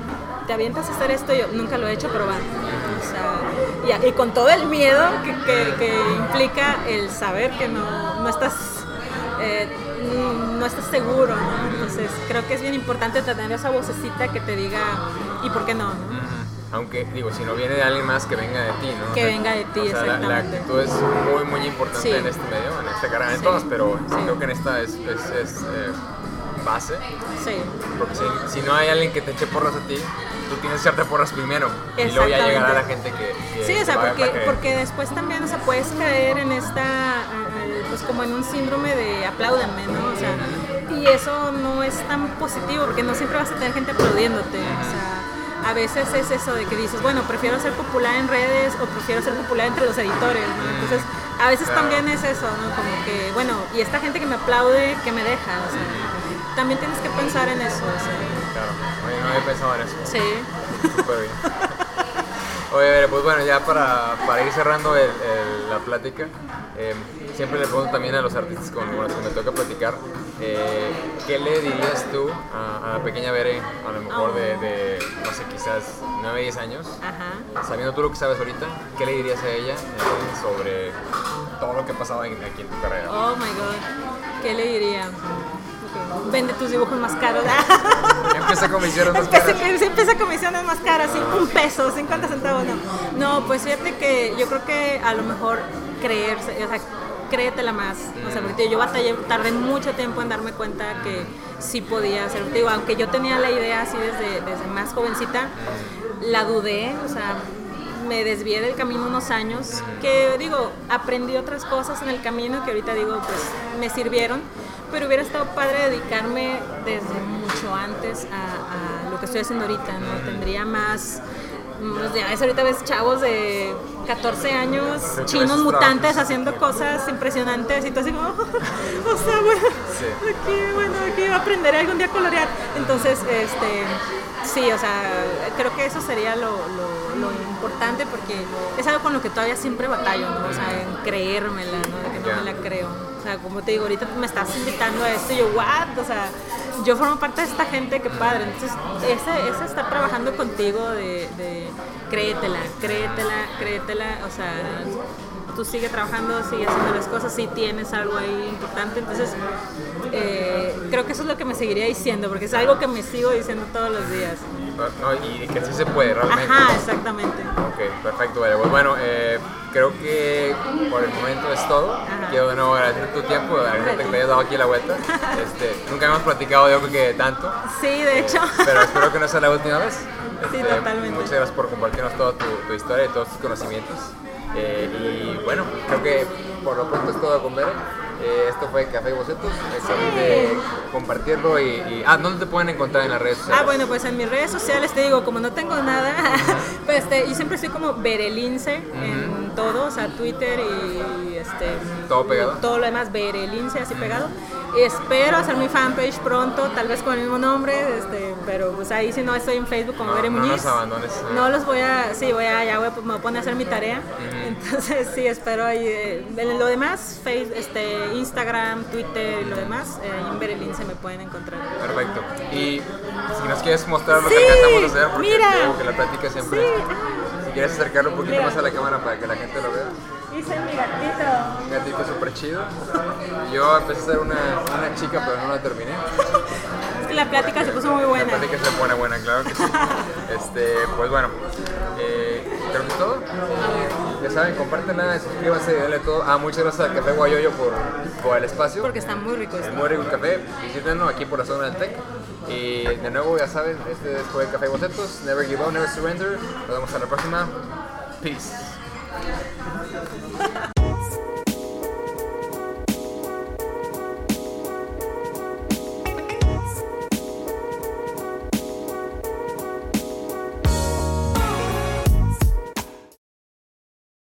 te avientas a hacer esto, yo nunca lo he hecho, pero va. O sea, y, con todo el miedo que, que, implica el saber que no, no estás... Eh, no estás seguro, ¿no? Entonces creo que es bien importante tener esa vocecita que te diga, ¿y por qué no? Aunque, digo, si no viene de alguien más, que venga de ti, ¿no? Que venga de ti, o sea, la, la, actitud es muy, muy importante en este medio, en esta carrera, en todas, pero creo que en esta es, es, es eh, base. Sí. Porque si, si, no hay alguien que te eche porras a ti, tú tienes que echarte porras primero y luego ya llegará la gente que, sí o sea porque porque después también o sea puedes caer en esta pues como en un síndrome de apláudanme no o sea y eso no es tan positivo porque no siempre vas a tener gente aplaudiéndote o sea a veces es eso de que dices bueno prefiero ser popular en redes o prefiero ser popular entre los editores ¿no? entonces a veces también es eso no como que bueno y esta gente que me aplaude que me deja o sea también tienes que pensar en eso o sea, Claro, había pensado en eso. Sí. Súper bien. Oye, pues bueno, ya para, para ir cerrando el, la plática, eh, siempre le pregunto también a los artistas con los que me toca platicar, eh, ¿qué le dirías tú a, a, la pequeña Bere, a lo mejor de, de, no sé, quizás 9, 10 años, Ajá. sabiendo tú lo que sabes ahorita, ¿qué le dirías a ella eh, sobre todo lo que ha pasado aquí en tu carrera? Oh my god, ¿qué le diría? Vende tus dibujos más caros. <laughs> empieza comisiones más caras. Empieza comisiones más caras, un peso, 50 centavos, no. No, pues fíjate que yo creo que a lo mejor creerse, o sea, créetela más. O sea, porque yo batallé, tardé mucho tiempo en darme cuenta que sí podía hacer. Digo, aunque yo tenía la idea así desde, desde más jovencita, la dudé, o sea, me desvié del camino unos años, que digo, aprendí otras cosas en el camino que ahorita digo, pues me sirvieron, pero hubiera estado padre dedicarme desde mucho antes a, lo que estoy haciendo ahorita, ¿no? Tendría más, ya ves, ahorita ves chavos de 14 años, chinos mutantes haciendo cosas impresionantes y todo así como, <laughs> o sea, bueno, aquí, bueno, aquí aprenderé algún día a colorear. Entonces, este Sí, o sea, creo que eso sería lo, lo, importante porque es algo con lo que todavía siempre batallo, ¿no? O sea, en creérmela, ¿no? De que no me la creo. O sea, como te digo, ahorita me estás invitando a esto y yo, ¿what? O sea, yo formo parte de esta gente, qué padre. Entonces, ese, ese estar trabajando contigo de, de créetela, créetela, créetela, o sea, tú sigue trabajando, sigue haciendo las cosas, si tienes algo ahí importante. Entonces, eh, creo que eso es lo que me seguiría diciendo, porque es algo que me sigo diciendo todos los días. No, y que sí se puede realmente. Ajá, exactamente. Ok, perfecto. Pues bueno, eh, creo que por el momento es todo. Quiero de nuevo agradecer tu tiempo, agradecerte que me hayas dado aquí la vuelta. <laughs> Este, nunca hemos platicado, yo creo que tanto. Sí, de hecho. <laughs> pero espero que no sea la última vez. sí, este, totalmente. Muchas gracias por compartirnos toda tu, tu historia y todos tus conocimientos. Eh, y bueno, creo que por lo pronto es todo con Bere. Eh, esto fue Café y Bocetos. Sí. de compartirlo y, Ah, ¿dónde te pueden encontrar en las redes sociales? Ah, bueno, pues en mis redes sociales te digo, como no tengo nada, <laughs> pues este, yo siempre soy como Berelince en todo, o sea, Twitter y este... ¿Todo pegado? Todo lo demás, Berelince, así pegado. Espero hacer mi fanpage pronto, tal vez con el mismo nombre, este, pero pues ahí si no estoy en Facebook como no, Bere Muñiz. No los abandones. No los voy a... Sí, voy a... Ya voy a, me voy a poner a hacer mi tarea. Entonces sí, espero ahí... Eh, lo demás, Facebook, este, Instagram, Twitter y lo demás, eh, en Berelín se me pueden encontrar. Perfecto. Y si nos quieres mostrar lo que alcanzamos a hacer, porque mira, que la plática siempre... Si quieres acercarlo un poquito más a la cámara para que la gente lo vea. Hice mi gatito. Un gatito súper chido. Yo empecé a ser una, una chica, pero no la terminé. Es <laughs> que la plática se puso muy buena. La plática se pone buena, claro que sí. <laughs> este, pues bueno, eh, creo que es todo. Ya saben, compártenla, suscríbanse, denle todo. Ah, muchas gracias al Café Guayoyo por, por el espacio. Porque está muy rico. Es muy rico el café. Visítenlo aquí por la zona del Tec. Y de nuevo, ya saben, este fue el Café Bocetos. Never give up, never surrender. Nos vemos a la próxima. Peace.